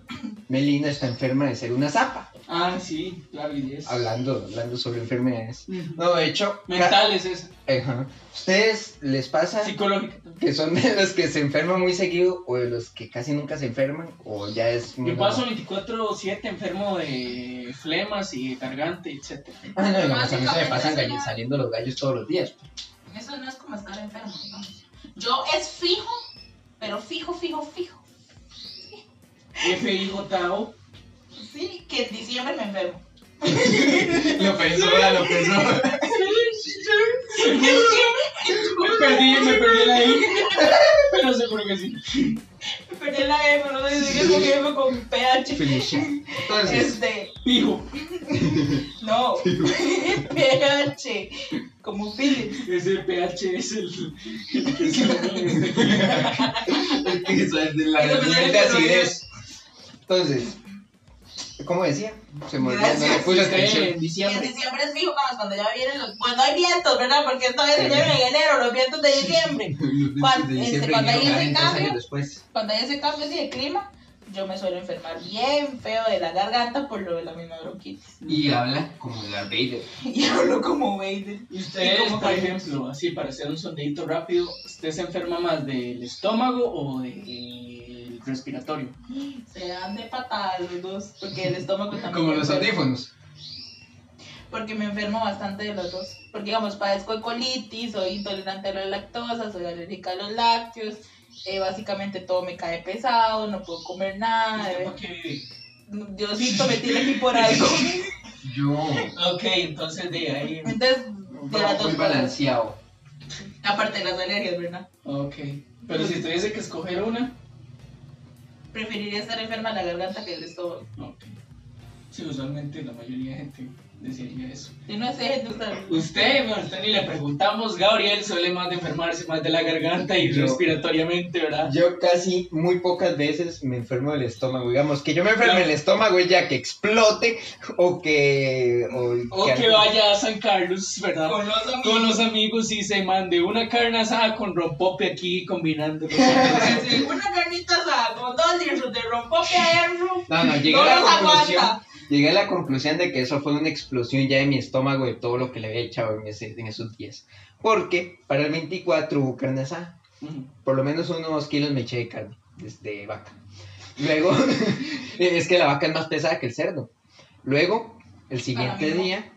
Melina está enferma de ser una zapa. Ah, sí, claro, y es. Hablando, hablando sobre enfermedades. No, de hecho, Mentales es. Ajá. ¿Ustedes les pasa Psicológica también. que son de los que se enferman muy seguido o de los que casi nunca se enferman? ¿O ya es muy Yo paso normal? 24-7 enfermo de flemas y de garganta, etc. Ah, no, digamos, a mí se me pasan eso gallos, no- saliendo los gallos todos los días. Eso no es como estar enfermo, digamos. Yo es fijo, pero fijo, fijo, fijo. F-I-J-O. Sí, que en diciembre me enfermo. Lo pensó, lo pensó. Me perdí, me perdí la I. Pero seguro que sí. Me perdí la E, pero no dice que es un M con PH. Felicia. Entonces, Este, Pijo. no, PH, como Philips. Ese pH es el. el que se el que es de la de sale acidez. Entonces, ¿cómo decía? Se me olvidó, no le puse atención. en Y en diciembre. diciembre es fijo, vamos, cuando ya vienen los. Cuando hay vientos, ¿verdad? Porque vez se llevan en enero, los vientos de diciembre. Cuando- De este, diciembre cuando hay ese cambio. Cuando hay ese cambio así de clima, yo me suelo enfermar bien feo de la garganta por lo de la misma bronquitis. Y habla como Darth Vader. Y hablo como Vader. Y Usted, como por ejemplo, así para hacer un sondeíto rápido, ¿usted se enferma más del estómago o del respiratorio? Se dan de patada los dos, porque el estómago también. Como los audífonos. Porque me enfermo bastante de los dos. Porque, digamos, padezco de colitis, soy intolerante a la lactosa, soy alérgica a los lácteos. eh, básicamente todo me cae pesado, no puedo comer nada. ¿Usted eh, por qué? Diosito me tiene aquí por algo. Yo. Ok, entonces de ahí. Entonces, de las dos Muy balanceado. Aparte de las alergias, ¿verdad? Ok. Pero si tuviese que escoger una. Preferiría estar enferma la garganta que del estómago. Ok. Sí, usualmente la mayoría de gente desearía eso. Si no sé, de estar. Usted, bueno, usted ni le preguntamos, Gabriel suele más de enfermarse más de la garganta y Yo- respiratoriamente, ¿verdad? Yo casi muy pocas veces me enfermo del estómago. Digamos que yo me enferme Claro. el estómago es ya que explote o que. O, O que algo- vaya a San Carlos, ¿verdad? Con los amigos. Con los amigos y se mande una carne asada con rompope aquí combinando. Sí, una carnita asada con dos litros de rompope adentro. No, no, llegué No a la conclusión. aguanta. Llegué a la conclusión de que eso fue una explosión ya de mi estómago de todo lo que le había echado en, ese- en esos días. Porque para el 24 hubo carne asada. Por lo menos unos kilos me eché de carne, de vaca. Luego, es que la vaca es más pesada que el cerdo. Luego, el siguiente día,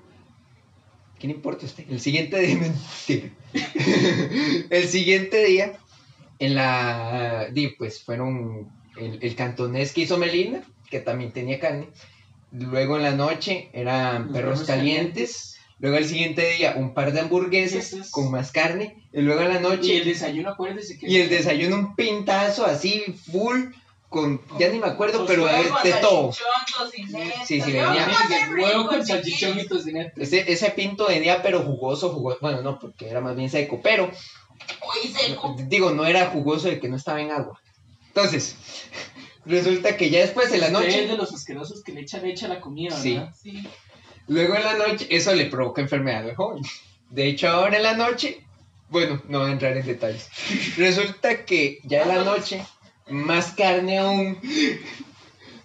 ¿qué le importa a usted? El siguiente día, mentira. el siguiente día, en la, di, pues fueron el, el cantonés que hizo Melina, que también tenía carne. Luego en la noche eran perros perros calientes. Luego el siguiente día un par de hamburguesas Esas. con más carne. Y luego en la noche Y el desayuno, acuérdese que. y el desayuno un pintazo así, full, con, ya ni me acuerdo, pero de, Con de todo. Sí, sí, venía. Huevo con salchichón y tocineta. Ese, ese pinto venía pero jugoso, jugoso, bueno, no, porque era más bien seco, pero, Muy seco. digo, no era jugoso de que no estaba en agua. Entonces, resulta que ya después en la Usted es noche, de los asquerosos que le echan leche a la comida, Sí. ¿verdad? Sí. luego en la noche, eso le provoca enfermedad al joven. De hecho, ahora en la noche, bueno, no voy a entrar en detalles. Resulta que ya en la noche, más carne aún,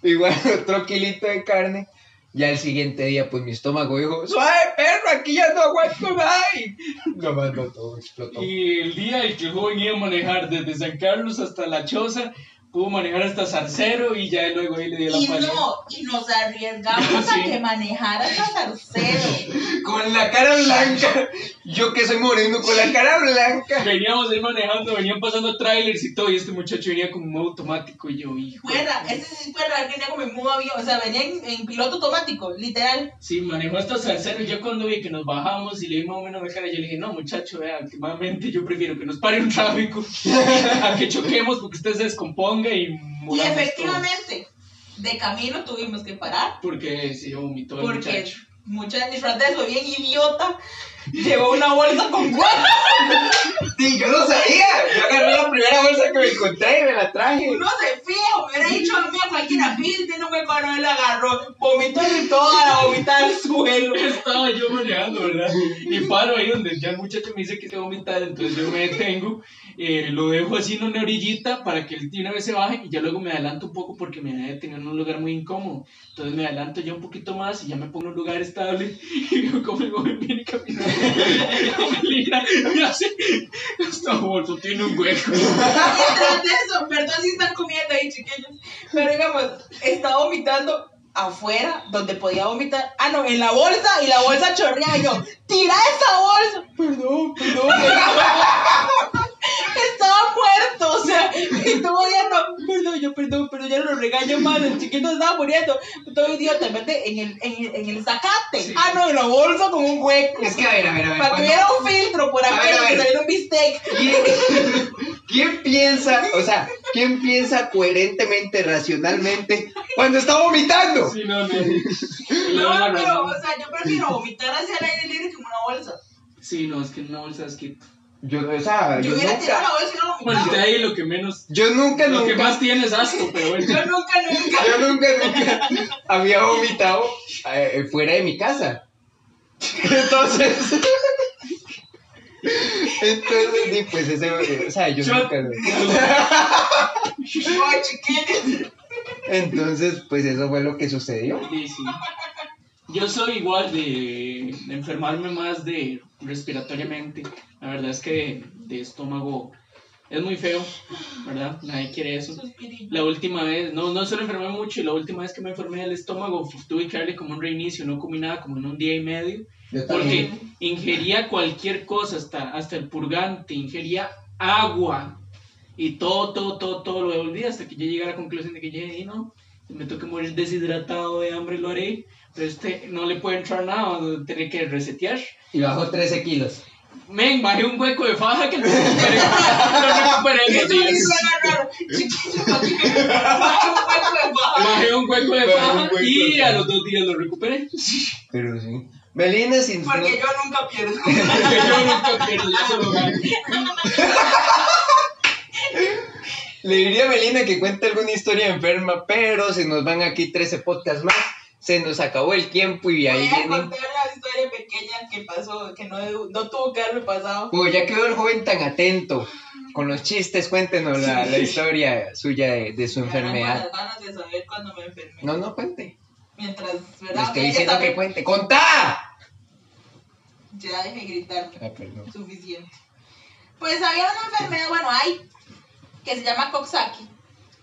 igual otro kilito de carne. Ya el siguiente día, pues mi estómago dijo, suave perro, aquí ya no aguanto más. Y Lo mandó todo, explotó. Y el día en que el joven iba a manejar desde San Carlos hasta La Choza, pudo manejar hasta Zarcero y ya luego ahí le dio la Y falla. no, y nos arriesgamos Sí. a que manejara hasta Zarcero. Con la cara blanca. Yo que soy moreno, con la cara blanca. Veníamos ahí manejando, venían pasando trailers y todo, y este muchacho venía como modo automático y yo, hijo. Fuera, ese sí fue real, venía como en modo avión, o sea, venía en, en piloto automático, literal. Sí, manejó hasta Salcero y ya cuando vi que nos bajamos y le vi más o menos la cara, yo le dije, no muchacho, vea, últimamente yo prefiero que nos pare un tráfico a que choquemos porque usted se descomponga y efectivamente, de camino tuvimos que parar. Porque se vomitó el porque muchacho. muchas disfraces fue bien idiota. Llevó una bolsa con huevos. Sí, yo no sabía. Yo agarré la primera bolsa que me encontré y me la traje. Uno se fija, me hubiera dicho a mí a cualquiera, pil, tiene un hueco, no le agarró. Vomitó y toda la vomitar al suelo. Estaba yo manejando, ¿verdad? Y paro ahí donde ya el muchacho me dice que se va a vomitar, entonces yo me detengo, eh, lo dejo así en una orillita para que él de una vez se baje y ya luego me adelanto un poco porque me había detenido en un lugar muy incómodo. Entonces me adelanto ya un poquito más y ya me pongo en un lugar estable y veo como el joven viene caminando. Melina, y hace, esta bolsa tiene un hueco. Detrás de eso, perdón si están comiendo ahí, chiquillos. Pero digamos, está vomitando afuera, donde podía vomitar. Ah, no, en la bolsa y la bolsa chorreaba. Y yo, tira esa bolsa. Perdón, perdón. perdón. Estaba muerto, o sea, y perdón, yo perdón, pero ya lo regaño más, el chiquito estaba muriendo, todo idiota, mete en el, en el, en el zacate, Sí. ah no, en la bolsa con un hueco, Es que a ver, a ver, a ver. para que cuando- hubiera un filtro por A ver, aquel a que saliera un bistec, ¿Quién, quién piensa, o sea, quién piensa coherentemente, racionalmente, cuando está vomitando? Sí, no, no. No, pero, o sea, yo prefiero vomitar hacia el aire libre que en una bolsa. Sí, no, es que en una bolsa es que. Yo, o sea, Yo yo hubiera tirado nunca, la bolsa y no Bueno, usted vomitado. ahí lo que menos. yo nunca, Lo que nunca, más tiene es asco, pero bueno. Yo nunca, nunca. yo nunca, nunca había vomitado eh, fuera de mi casa. Entonces, entonces, pues ese, o sea, yo Shot. nunca, entonces, pues eso fue lo que sucedió. Sí, sí. Yo soy igual de, de enfermarme más de respiratoriamente. La verdad es que de, de estómago es muy feo, ¿verdad? Nadie quiere eso. La última vez, no, no solo enfermé mucho, y la última vez que me enfermé del estómago tuve que darle como un reinicio, no comí nada como en un día y medio, porque ingería cualquier cosa, hasta, hasta el purgante, ingería agua, y todo, todo, todo, todo lo devolví hasta que yo llegué a la conclusión de que ya, "Y no, me toque morir deshidratado de hambre, lo haré, este no le puede entrar nada, tener que resetear. Y bajó 13 kilos. Men, bajé un hueco de faja que lo recuperé, lo recuperé Eso días. suena raro. Baja. Bajé un hueco de faja y a los dos días lo recuperé. Pero sí. Melina, sin Porque yo nunca pierdo. yo nunca pierdo, yo solo gano. Le diría a Melina que cuente alguna historia enferma, pero se nos van aquí 13 podcasts más. Se nos acabó el tiempo y ahí Voy a viene. contar la historia pequeña que pasó, que no, no tuvo que haberme pasado. Pues ya quedó el joven tan atento con los chistes, cuéntenos la, la historia suya de, de su Me enfermedad. las ganas de saber cuándo me enfermé. No, no cuente. Mientras, ¿verdad? estoy diciendo que cuente. ¡Contá! Ya deje de gritar. Ah, perdón. Suficiente. Pues había una enfermedad, bueno, hay, que se llama Coxsackie,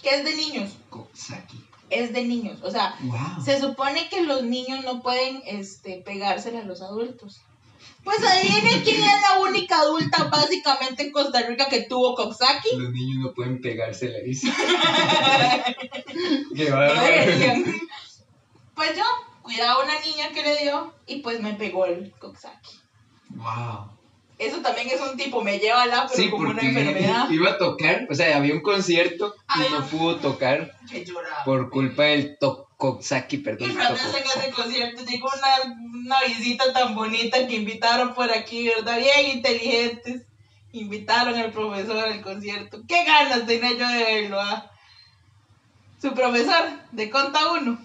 que es de niños. Coxsackie. Es de niños. O sea, Wow. se supone que los niños no pueden este, pegársela a los adultos. Pues adivinen quién es la única adulta básicamente en Costa Rica que tuvo Coxsackie. Los niños no pueden pegarse la risa. Qué No bárbaro. deberían. Pues yo cuidaba a una niña que le dio y pues me pegó el Coxsackie. Wow. Eso también es un tipo, me lleva la pero Sí, como una enfermedad. iba a tocar, o sea, había un concierto Ay, y no no. pudo tocar Que lloraba. por culpa del Tokotsaki, Y perdón. Francesa en ese concierto llegó una, una visita tan bonita que invitaron por aquí, ¿verdad? Bien inteligentes. Invitaron al profesor al concierto. ¿Qué ganas tenía yo de verlo? ah? Su profesor de Conta 1.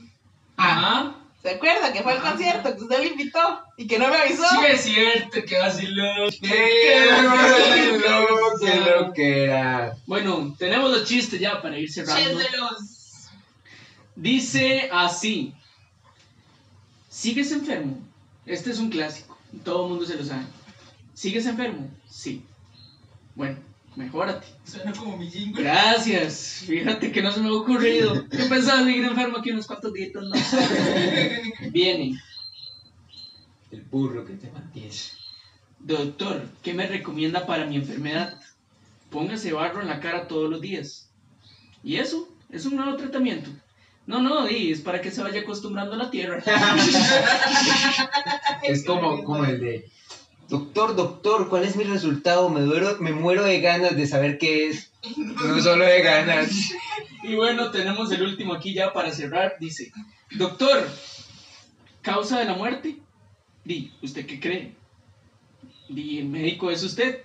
Ajá. ¿Se acuerda que fue al concierto que usted lo invitó y que no me avisó? Sí, es cierto, que vacilón. ¡Qué loco, qué lo que era! Bueno, tenemos los chistes ya para ir cerrando. Chéselos. Dice así: ¿Sigues enfermo? Este es un clásico, todo el mundo se lo sabe. ¿Sigues enfermo? Sí. Bueno, mejórate. Suena como mi jingle. Gracias. Fíjate que no se me ha ocurrido. Yo pensaba seguir enfermo aquí unos cuantos días. No. Viene. El burro que te mantiene. Doctor, ¿qué me recomienda para mi enfermedad? Póngase barro en la cara todos los días. ¿Y eso? ¿Es un nuevo tratamiento? No, no, di, es para que se vaya acostumbrando a la tierra. Es como, como el de. Doctor, doctor, ¿cuál es mi resultado? Me, duero- me muero de ganas de saber qué es. No solo de ganas. Y bueno, tenemos el último aquí ya para cerrar. Dice, doctor, ¿causa de la muerte? Di, ¿usted qué cree? Di, ¿el médico es usted?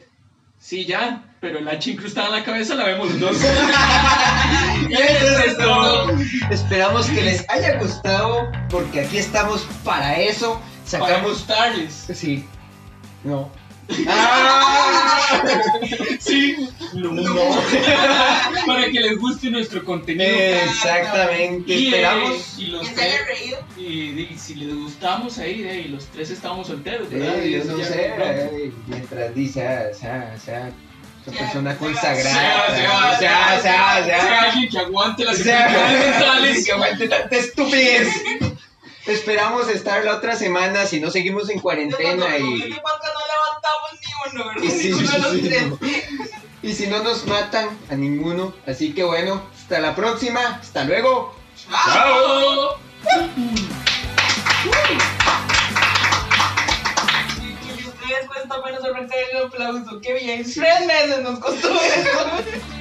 Sí, ya, pero el H incrustada en la cabeza la vemos los dos. Eso es todo. Esperamos que les haya gustado, porque aquí estamos para eso. Para Sacamos. gustarles. Sí. No. ¡Ah! Sí, no. para que les guste nuestro contenido. Exactamente. Y, eh, Esperamos. y los tres, y, y si les gustamos ahí, eh, y los tres estábamos solteros, ¿verdad? Eh, Y yo no sé, eh, mientras dice, sea, sea, sea, Sea, persona sea, consagrada, sea, sea, sea, sea, sea, Sea alguien que aguante las sea, enfermedades mentales. que aguante tanta estupidez. Esperamos estar la otra semana si no seguimos en cuarentena y, podcast no levantamos ni y, si, Ninguno de los tres. no. y si no nos matan a ninguno. Así que bueno, hasta la próxima, hasta luego. ¡Chao! Y ustedes cuesta menos el aplauso. Qué bien. Tres meses nos costó eso.